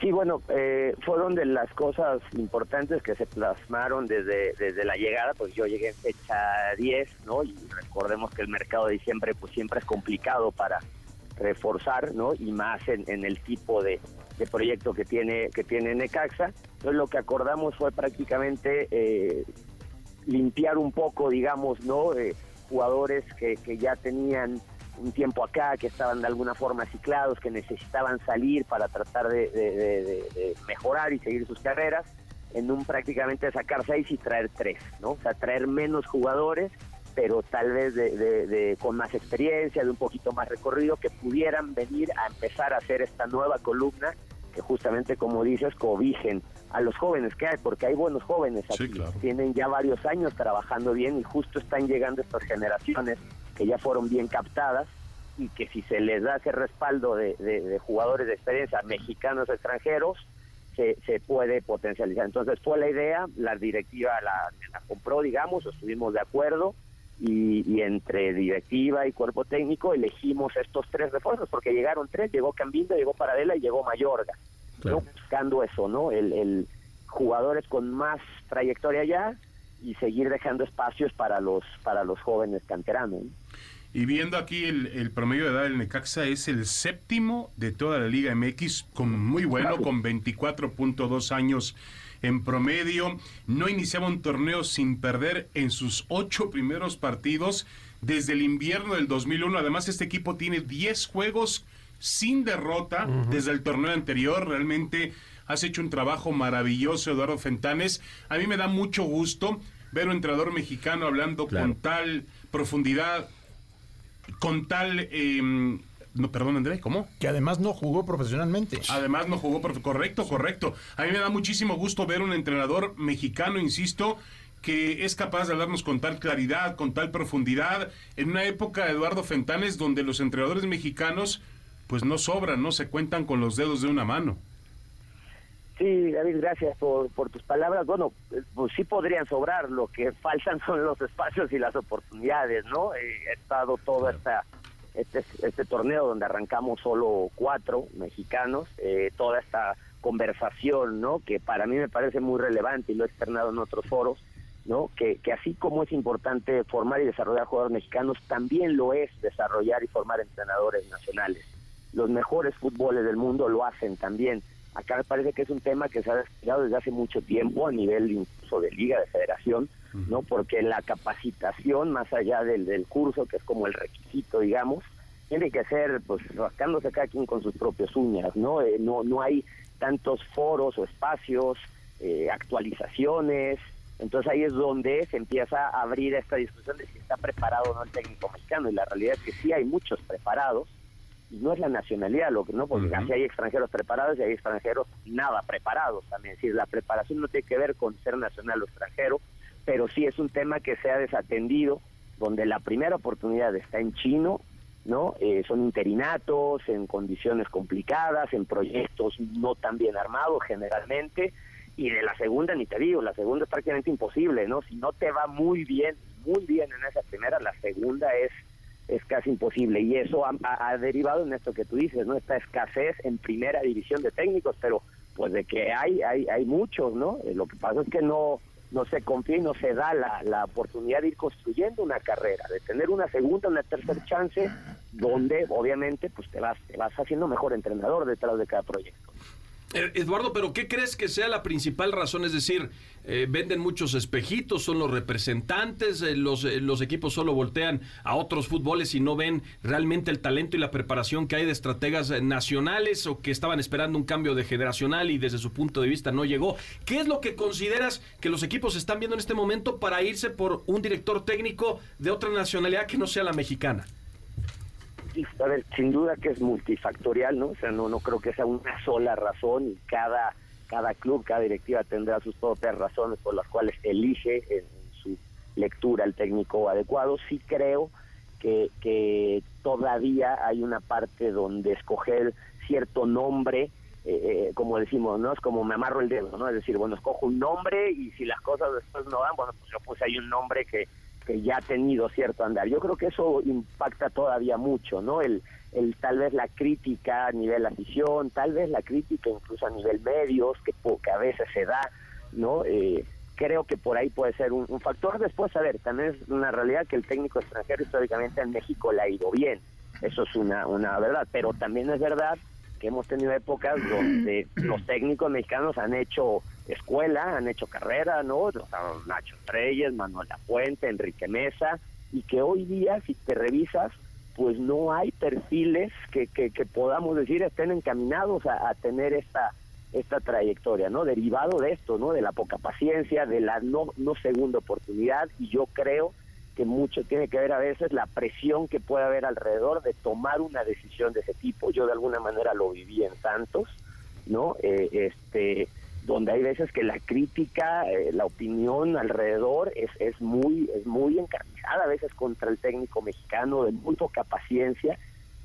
Sí, bueno, eh, fueron de las cosas importantes que se plasmaron desde, desde la llegada, pues yo llegué en fecha 10, ¿no? Y recordemos que el mercado de diciembre pues siempre es complicado para reforzar, ¿no? Y más en, en el tipo de, de proyecto que tiene, que tiene Necaxa. Entonces lo que acordamos fue prácticamente eh, limpiar un poco, digamos, ¿no? Eh, jugadores que, que ya tenían un tiempo acá, que estaban de alguna forma ciclados, que necesitaban salir para tratar de, de- de- de- mejorar y seguir sus carreras, en un prácticamente sacar seis y traer tres, ¿no? O sea, traer menos jugadores, pero tal vez de- con más experiencia, de un poquito más recorrido, que pudieran venir a empezar a hacer esta nueva columna que justamente, como dices, cobijen a los jóvenes que hay, porque hay buenos jóvenes aquí, tienen ya varios años trabajando bien y justo están llegando estas generaciones que ya fueron bien captadas y que si se les da ese respaldo de, de- de jugadores de experiencia, mexicanos extranjeros, se, se puede potencializar. Entonces fue la idea, la directiva la, la compró, digamos, estuvimos de acuerdo y, y entre directiva y cuerpo técnico elegimos estos tres refuerzos, porque llegaron tres, llegó Cambindo, llegó Paradela y llegó Mayorga, ¿no? buscando eso, ¿no? El, el jugadores con más trayectoria ya y seguir dejando espacios para los para los jóvenes canteranos. ¿no? Y viendo aquí el, el promedio de edad del Necaxa es el séptimo de toda la Liga MX, con muy bueno, con 24.2 años en promedio. No iniciaba un torneo sin perder en sus ocho primeros partidos desde el invierno del 2001. Además, este equipo tiene 10 juegos sin derrota desde el torneo anterior. Realmente has hecho un trabajo maravilloso, Eduardo Fentanes. A mí me da mucho gusto ver un entrenador mexicano hablando con tal profundidad, con tal... eh, no, perdón, André, ¿cómo? Que además no jugó profesionalmente. Además no jugó, por... correcto, correcto. A mí me da muchísimo gusto ver un entrenador mexicano, insisto, que es capaz de hablarnos con tal claridad, con tal profundidad, en una época, Eduardo Fentanes, donde los entrenadores mexicanos pues no sobran, no se cuentan con los dedos de una mano. Sí, David, gracias por, por tus palabras. Bueno, pues sí podrían sobrar, lo que faltan son los espacios y las oportunidades, ¿no? Eh, he estado todo esta, este, este torneo donde arrancamos solo cuatro mexicanos, eh, toda esta conversación, ¿no? Que para mí me parece muy relevante y lo he externado en otros foros, ¿no? Que, que así como es importante formar y desarrollar jugadores mexicanos, también lo es desarrollar y formar entrenadores nacionales. Los mejores fútboles del mundo lo hacen también Acá me parece que es un tema que se ha desarrollado desde hace mucho tiempo a nivel incluso de liga, de federación, ¿no? Porque la capacitación, más allá del, del curso, que es como el requisito, digamos, tiene que ser, pues, rascándose cada quien con sus propias uñas, ¿no? Eh, no, no hay tantos foros o espacios, eh, actualizaciones, entonces ahí es donde se empieza a abrir esta discusión de si está preparado o no el técnico mexicano, y la realidad es que sí hay muchos preparados, y no es la nacionalidad lo que no porque así hay extranjeros preparados y hay extranjeros nada preparados también. Es decir la preparación no tiene que ver con ser nacional o extranjero pero sí es un tema que se ha desatendido donde la primera oportunidad está en chino no eh, son interinatos en condiciones complicadas en proyectos no tan bien armados generalmente y de la segunda ni te digo la segunda es prácticamente imposible no si no te va muy bien muy bien en esa primera la segunda es es casi imposible y eso ha, derivado en esto que tú dices, ¿no? Esta escasez en primera división de técnicos, pero pues de que hay hay hay muchos, ¿no? Eh, lo que pasa es que no no se confía y no se da la, la oportunidad de ir construyendo una carrera, de tener una segunda, una tercera chance, donde obviamente pues te vas te vas haciendo mejor entrenador detrás de cada proyecto. Eh, Eduardo, pero ¿qué crees que sea la principal razón? Es decir, eh, venden muchos espejitos, son los representantes, eh, los, los equipos solo voltean a otros fútboles y no ven realmente el talento y la preparación que hay de estrategas nacionales o que estaban esperando un cambio de generacional y desde su punto de vista no llegó. ¿Qué es lo que consideras que los equipos están viendo en este momento para irse por un director técnico de otra nacionalidad que no sea la mexicana? A ver, sin duda que es multifactorial, ¿no? O sea, no, no creo que sea una sola razón y cada, cada club, cada directiva tendrá sus propias razones por las cuales elige en su lectura el técnico adecuado. Sí creo que, que todavía hay una parte donde escoger cierto nombre, eh, eh, como decimos, ¿no? Es como me amarro el dedo, ¿no? Es decir, bueno, escojo un nombre y si las cosas después no van, bueno, pues yo puse ahí un nombre que que ya ha tenido cierto andar. Yo creo que eso impacta todavía mucho, ¿no? El, el tal vez la crítica a nivel afición, tal vez la crítica incluso a nivel medios, que, que a veces se da, ¿no? Eh, creo que por ahí puede ser un, factor. Después, a ver, también es una realidad que el técnico extranjero históricamente en México le ha ido bien. Eso es una, una verdad. Pero también es verdad que hemos tenido épocas donde los técnicos mexicanos han hecho escuela, han hecho carrera, ¿no? Nacho Reyes, Manuel Fuente, Enrique Mesa, y que hoy día, si te revisas, pues no hay perfiles que, que, podamos decir estén encaminados a, tener esta esta trayectoria, ¿no? Derivado de esto, ¿no? De la poca paciencia, de la no, no segunda oportunidad, y yo creo que mucho tiene que ver a veces la presión que puede haber alrededor de tomar una decisión de ese tipo. Yo de alguna manera lo viví en Santos, ¿no? Eh, este donde hay veces que la crítica, eh, la opinión alrededor es, es muy es muy encarnizada a veces contra el técnico mexicano de muy poca paciencia,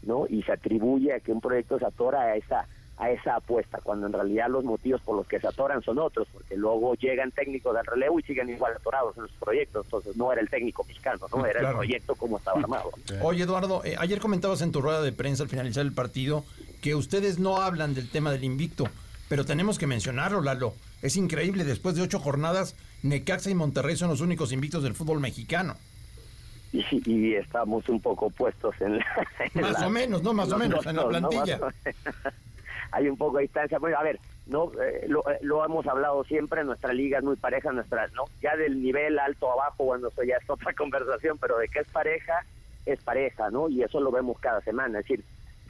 ¿no? Y se atribuye a que un proyecto se atora a esa a esa apuesta, cuando en realidad los motivos por los que se atoran son otros, porque luego llegan técnicos del relevo y siguen igual atorados en los proyectos, entonces no era el técnico mexicano, no era el proyecto como estaba armado. Oye Eduardo, eh, ayer comentabas en tu rueda de prensa al finalizar el partido que ustedes no hablan del tema del invicto, pero tenemos que mencionarlo, Lalo. Es increíble, después de ocho jornadas, Necaxa y Monterrey son los únicos invictos del fútbol mexicano. Y, estamos un poco puestos en la... más o menos, no, más o menos, en la plantilla. Hay un poco de distancia. Bueno, a ver, no eh, lo, eh, lo, hemos hablado siempre, nuestra liga es muy pareja, nuestra, ¿no? Ya del nivel alto abajo, bueno, eso ya es otra conversación, pero de que es pareja, es pareja, ¿no? Y eso lo vemos cada semana, es decir,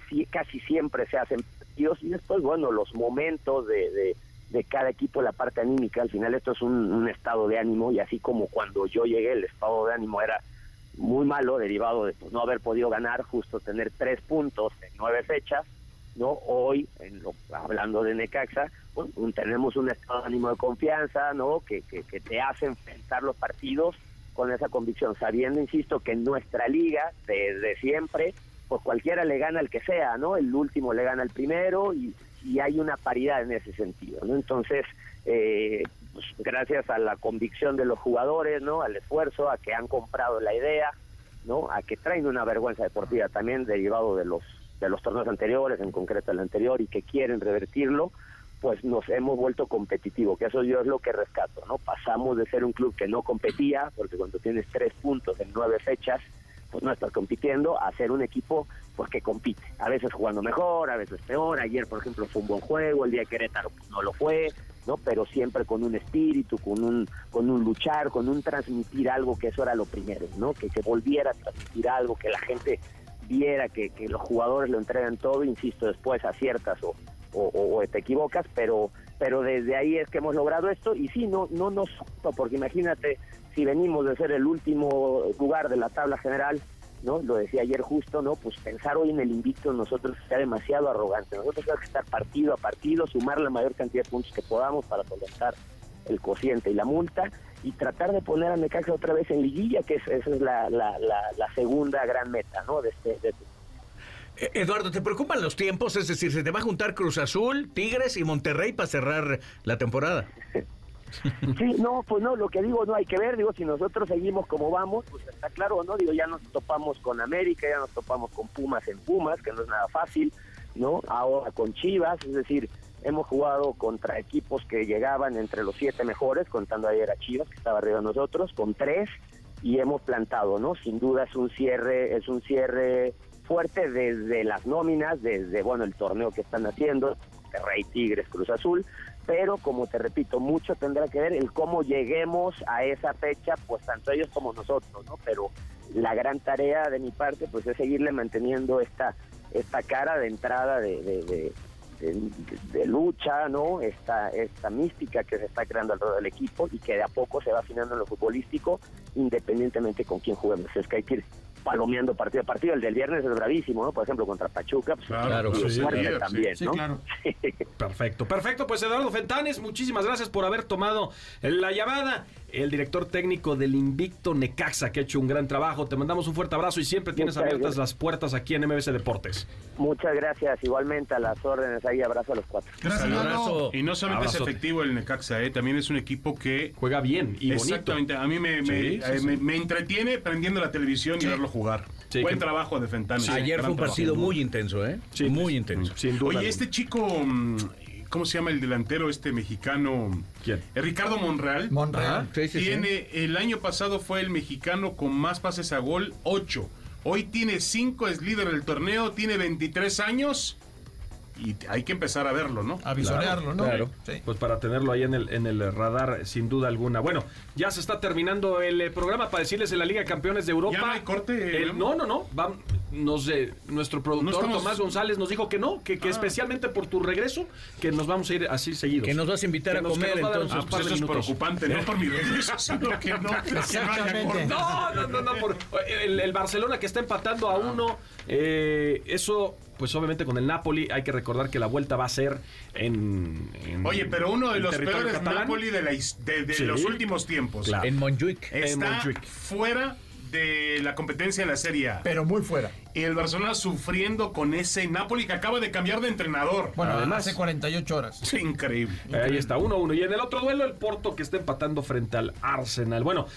sí, casi siempre se hacen y después, bueno, los momentos de, de, cada equipo, la parte anímica, al final esto es un, estado de ánimo y así como cuando yo llegué el estado de ánimo era muy malo, derivado de pues, no haber podido ganar, justo tener tres puntos en nueve fechas, ¿no? Hoy, en lo, hablando de Necaxa, un- tenemos un estado de ánimo de confianza, ¿no? Que te hace enfrentar los partidos con esa convicción, sabiendo, insisto, que en nuestra liga, desde siempre, pues cualquiera le gana al que sea, ¿no? El último le gana al primero y, y hay una paridad en ese sentido, ¿no? Entonces, eh, pues, gracias a la convicción de los jugadores, ¿no? Al esfuerzo, a que han comprado la idea, ¿no? A que traen una vergüenza deportiva también derivado de los de los torneos anteriores, en concreto el anterior, y que quieren revertirlo, pues nos hemos vuelto competitivos, que eso yo es lo que rescato, ¿no? Pasamos de ser un club que no competía, porque cuando tienes tres puntos en nueve fechas, pues no estás compitiendo, a ser un equipo pues que compite, a veces jugando mejor, a veces peor, ayer por ejemplo fue un buen juego, el día de Querétaro pues, no lo fue, ¿no? Pero siempre con un espíritu, con un, con un luchar, con un transmitir algo, que eso era lo primero, ¿no? Que, que volviera a transmitir algo, que la gente viera que, que los jugadores lo entregan todo, insisto, después aciertas o, o, o- o te equivocas, pero pero desde ahí es que hemos logrado esto y sí, no, no nos porque imagínate si venimos de ser el último lugar de la tabla general, ¿no? Lo decía ayer justo, ¿no? Pues pensar hoy en el invicto nosotros sea demasiado arrogante. Nosotros tenemos que estar partido a partido, sumar la mayor cantidad de puntos que podamos para solventar el cociente y la multa y tratar de poner a Necaxa otra vez en liguilla, que es, esa es la, la, la, la segunda gran meta, ¿no? De este, de este Eh, Eduardo, ¿te preocupan los tiempos? Es decir, se te va a juntar Cruz Azul, Tigres y Monterrey para cerrar la temporada. Sí, no, pues no, lo que digo, no hay que ver, digo, si nosotros seguimos como vamos, pues está claro, ¿no? Digo, ya nos topamos con América, ya nos topamos con Pumas en Pumas, que no es nada fácil, ¿no? Ahora con Chivas, es decir, hemos jugado contra equipos que llegaban entre los siete mejores, contando ayer a Chivas, que estaba arriba de nosotros, con tres, y hemos plantado, ¿no? Sin duda es un cierre, es un cierre fuerte desde las nóminas, desde, bueno, el torneo que están haciendo, Rey Tigres, Cruz Azul, pero como te repito, mucho tendrá que ver el cómo lleguemos a esa fecha, pues tanto ellos como nosotros, ¿no? Pero la gran tarea de mi parte, pues es seguirle manteniendo esta esta cara de entrada de, de, de- de- lucha, ¿no? Esta, esta mística que se está creando alrededor del equipo y que de a poco se va afinando en lo futbolístico, independientemente con quién juguemos. Es que hay que ir palomeando partido a partido. El del viernes es bravísimo, ¿no? Por ejemplo, contra Pachuca, pues, Claro, un sí, sí, también, sí, ¿no? claro. Perfecto, perfecto. Pues Eduardo Fentanes, muchísimas gracias por haber tomado la llamada. El director técnico del Invicto Necaxa, que ha hecho un gran trabajo. Te mandamos un fuerte abrazo y siempre tienes Muchas abiertas gracias. las puertas aquí en MBC Deportes. Muchas gracias, igualmente a las órdenes ahí, abrazo a los cuatro. Abrazo. Y no solamente es efectivo el Necaxa, eh, también es un equipo que juega bien y bonito. Exactamente, a mí me, me, Sí, sí, eh, sí. me- me entretiene prendiendo la televisión y verlo jugar. Sí, Buen que- trabajo de Fentanes. Ayer fue un trabajo. partido muy intenso, ¿eh? Sí, muy intenso. Sin duda. Oye, este chico, ¿cómo se llama el delantero este mexicano? ¿Quién? Eh, Ricardo Monreal. Monreal. Sí, sí. tiene, el año pasado fue el mexicano con más pases a gol, 8. Hoy tiene 5, es líder del torneo, tiene 23 años y hay que empezar a verlo, ¿no? A visorearlo, ¿no? claro. Sí. Pues para tenerlo ahí en el, en el radar, sin duda alguna. Bueno, ya se está terminando el eh, programa para decirles en la Liga de Campeones de Europa. ¿Ya no hay corte, El- Memo? no, no, no. Va- nos, eh, nuestro productor No estamos- Tomás González nos dijo que no, que, que especialmente por tu regreso, que nos vamos a ir así seguidos. Que nos vas a invitar Que a nos- que comer, entonces. Ah, pues de eso es minutos. preocupante, no por mi regreso, sino que no, que no. No, no, no, no. por- el, el Barcelona que está empatando a uno. Eh, eso, pues obviamente con el Napoli hay que recordar que la vuelta va a ser en. en- Oye, pero uno de en los peores catalán. Napoli de, la his- de, de Sí. los últimos tiempos. Claro. En Montjuic. en Está Montjuic. fuera de la competencia en la Serie A. Pero muy fuera. Y el Barcelona sufriendo con ese Napoli que acaba de cambiar de entrenador. Bueno, Además- hace 48 horas. Es increíble. Ahí está, 1-1. Y en el otro duelo, el Porto que está empatando frente al Arsenal. Bueno.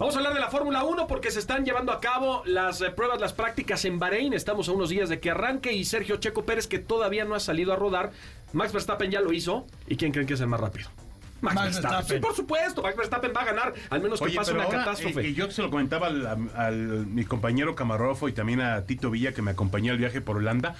Vamos a hablar de la Fórmula 1 porque se están llevando a cabo las eh, pruebas, las prácticas en Bahrein. Estamos a unos días de que arranque y Sergio Checo Pérez que todavía no ha salido a rodar. Max Verstappen ya lo hizo. ¿Y quién creen que es el más rápido? Max, Max Verstappen. Verstappen. Sí, por supuesto. Max Verstappen va a ganar, al menos que Oye, pase una ahora, catástrofe. eh, y yo se lo comentaba al, mi compañero Camarofo y también a Tito Villa que me acompañó al viaje por Holanda.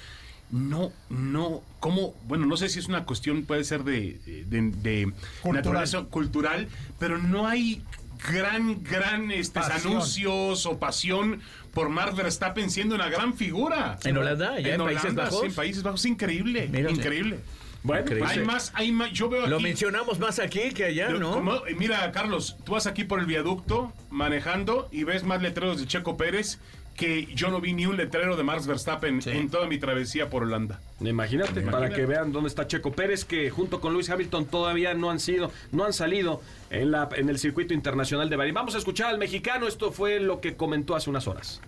No, no, ¿cómo? Bueno, no sé si es una cuestión, puede ser de, de, de Cultural. naturaleza cultural, pero no hay gran, gran este, Pasión. anuncios o pasión por Mark Verstappen siendo una gran figura. ¿En Holanda? ¿Ya en Países Holanda, Bajos? sí, en Países Bajos, increíble, increíble. Bueno, Increíble. Hay más, hay más, yo veo Lo aquí- mencionamos más aquí que allá, ¿no? como- mira, Carlos, tú vas aquí por el viaducto manejando y ves más letreros de Checo Pérez que yo no vi ni un letrero de Max Verstappen en toda mi travesía por Holanda. Imagínate, para que vean dónde está Checo Pérez, que junto con Luis Hamilton todavía no han sido, no han salido en, la, en el circuito internacional de Bahrein. Vamos a escuchar al mexicano, esto fue lo que comentó hace unas horas.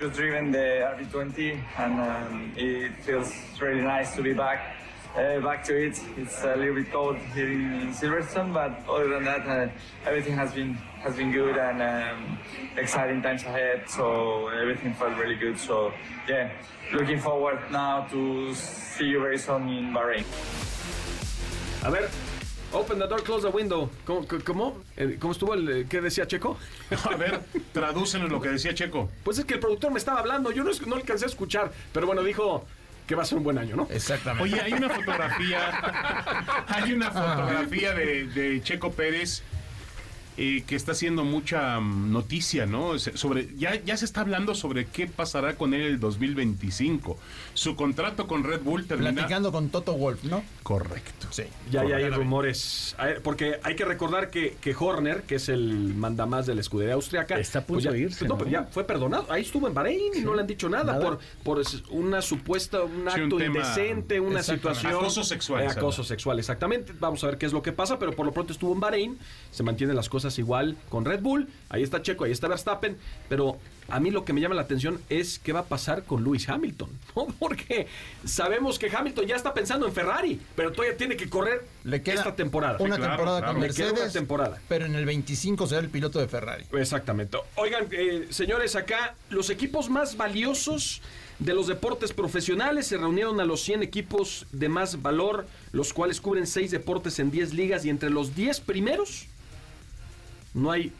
Just driven the RB20 and um, it feels really nice to be back. Uh, back to it. It's a little bit cold here in Silverstone, but other than that, uh, everything has been has been good and um, exciting times ahead. So everything felt really good. So yeah, looking forward now to see you very soon in Bahrain. A ver, open the door, close the window. ¿Cómo? ¿Cómo, eh, ¿Cómo estuvo el qué decía Checo? A ver, tradúcenos lo que decía Checo. Pues es que el productor me estaba hablando, yo no, no alcancé a escuchar, pero bueno, dijo que va a ser un buen año, ¿no? Exactamente. Oye, hay una fotografía, hay una fotografía de, de Checo Pérez eh, que está haciendo mucha mm, noticia, ¿no? Sobre, ya, ya se está hablando sobre qué pasará con él el 2025. Su contrato con Red Bull termina. Platicando con Toto Wolf, ¿no? Correcto. Sí. Ya, ya hay rumores. Porque hay que recordar que, que Horner, que es el mandamás de la escudería austriaca, Está a punto pues ya, de irse, no, ¿no? pero ya fue perdonado. Ahí estuvo en Bahrein y no le han dicho nada, Nada. por por una supuesta, un Sí, un acto indecente, una situación. Acoso sexual, Eh, acoso sexual, exactamente. Vamos a ver qué es lo que pasa, pero por lo pronto estuvo en Bahrein. Se mantienen las cosas igual con Red Bull. Ahí está Checo, ahí está Verstappen. Pero a mí lo que me llama la atención es qué va a pasar con Lewis Hamilton. ¿no? Porque sabemos que Hamilton ya está pensando en Ferrari, pero todavía tiene que correr Le queda esta temporada. una claro, temporada claro. con Le queda Mercedes. una temporada. Pero en el 25 será el piloto de Ferrari. Exactamente. Oigan, eh, señores, acá los equipos más valiosos de los deportes profesionales se reunieron a los 100 equipos de más valor, los cuales cubren 6 deportes en 10 ligas y entre los 10 primeros no hay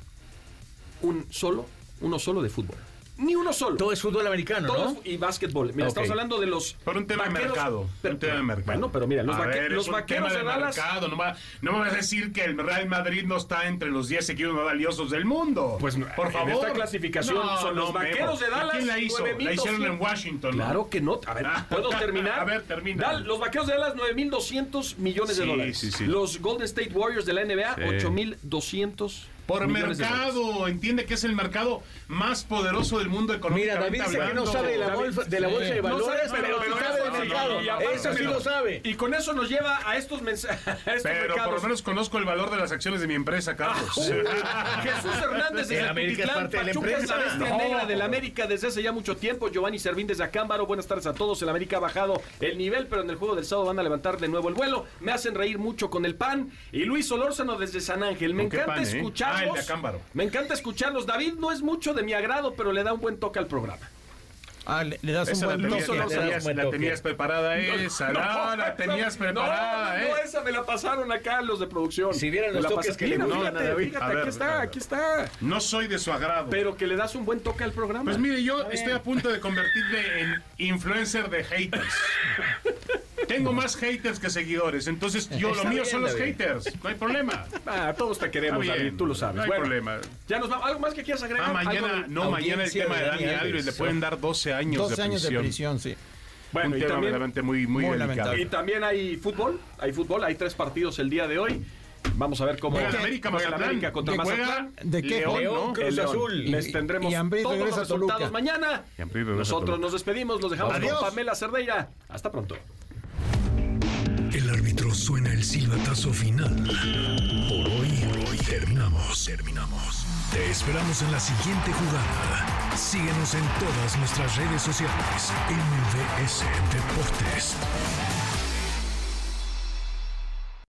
un solo, uno solo de fútbol. Ni uno solo. Todo es fútbol americano, Todo ¿no? es- y básquetbol. Mira, Ok. estamos hablando de los Por un tema de vaqueros- mercado. Pero- un tema de mercado. Bueno, pero mira, los, vaque- ver, los vaqueros tema de Dallas. mercado. No, va- no me vas a decir que el Real Madrid no está entre los 10 equipos más valiosos del mundo. Pues por en favor. esta clasificación son los vaqueros de ¿Y Dallas. ¿Quién la hizo? La 9,200. hicieron en Washington. ¿no? Claro que no. A ver, ¿puedo terminar? A ver, termina. Dal- los vaqueros de Dallas, 9.200 millones de Sí, dólares. sí, sí. Los Golden State Warriors de la NBA, Sí. 8.200 Por millones de mercado, entiende que es el mercado más poderoso del mundo Mira, económicamente David dice que no sabe de la, bolsa, de la bolsa de No valores, sabe, pero, pero- sí pero sabe de sí, mercado. y aparte, Eso sí lo sabe. Y con eso nos lleva a estos mensajes. estos Pero por lo menos conozco el valor de las acciones de mi empresa, Carlos. Jesús Hernández desde América es parte de la Pachuca es la empresa. bestia No. negra del América desde hace ya mucho tiempo. Giovanni Servín desde Acámbaro. Buenas tardes a todos. El América ha bajado el nivel, pero en el juego del sábado van a levantar de nuevo el vuelo. Me hacen reír mucho con el pan. Y Luis Solórzano desde San Ángel. Me ¿Con qué encanta pan, eh? Ah, el de Acámbaro. Me encanta escucharlos. David no es mucho de mi agrado, pero le da un buen toque al programa. Ah, le, le das un Esa la buen toque. la le das tenías- la tenías preparada esa, no, la tenías preparada, no, no, ¿eh? esa me la pasaron acá los de producción. Si vieran los la toques que le gustan a fíjate, David. fíjate, A ver, aquí está, aquí está. No soy de su agrado. Pero que le das un buen toque al programa. Pues mire, yo estoy a punto de convertirme en influencer de haters. Tengo más haters que seguidores, entonces yo lo mío bien, son los David. haters, no hay problema. Ah, todos te queremos, Está bien, David, tú lo sabes. no hay Bueno, problema. Ya nos vamos. ¿Algo más que quieras agregar? Ah, ¿Algo mañana, no, mañana el tema de Dani Alves, le pueden dar 12 años 12 de años de prisión. sí. Bueno, Un y tema también, verdaderamente muy, muy, muy delicado. lamentable. y también hay fútbol. Hay fútbol, hay tres partidos el día de hoy. Vamos a ver cómo Juega América, el Mazatlán. América contra. Mazatlán. ¿De qué? León, León, ¿no? Cruz León. Azul. Les tendremos y todos los resultados mañana. Y Nosotros nos despedimos, los dejamos Adiós. con Pamela Cerdeira. Hasta pronto. El árbitro suena el silbatazo final. Por hoy, hoy terminamos, terminamos. Te esperamos en la siguiente jugada. Síguenos en todas nuestras redes sociales. MVS Deportes.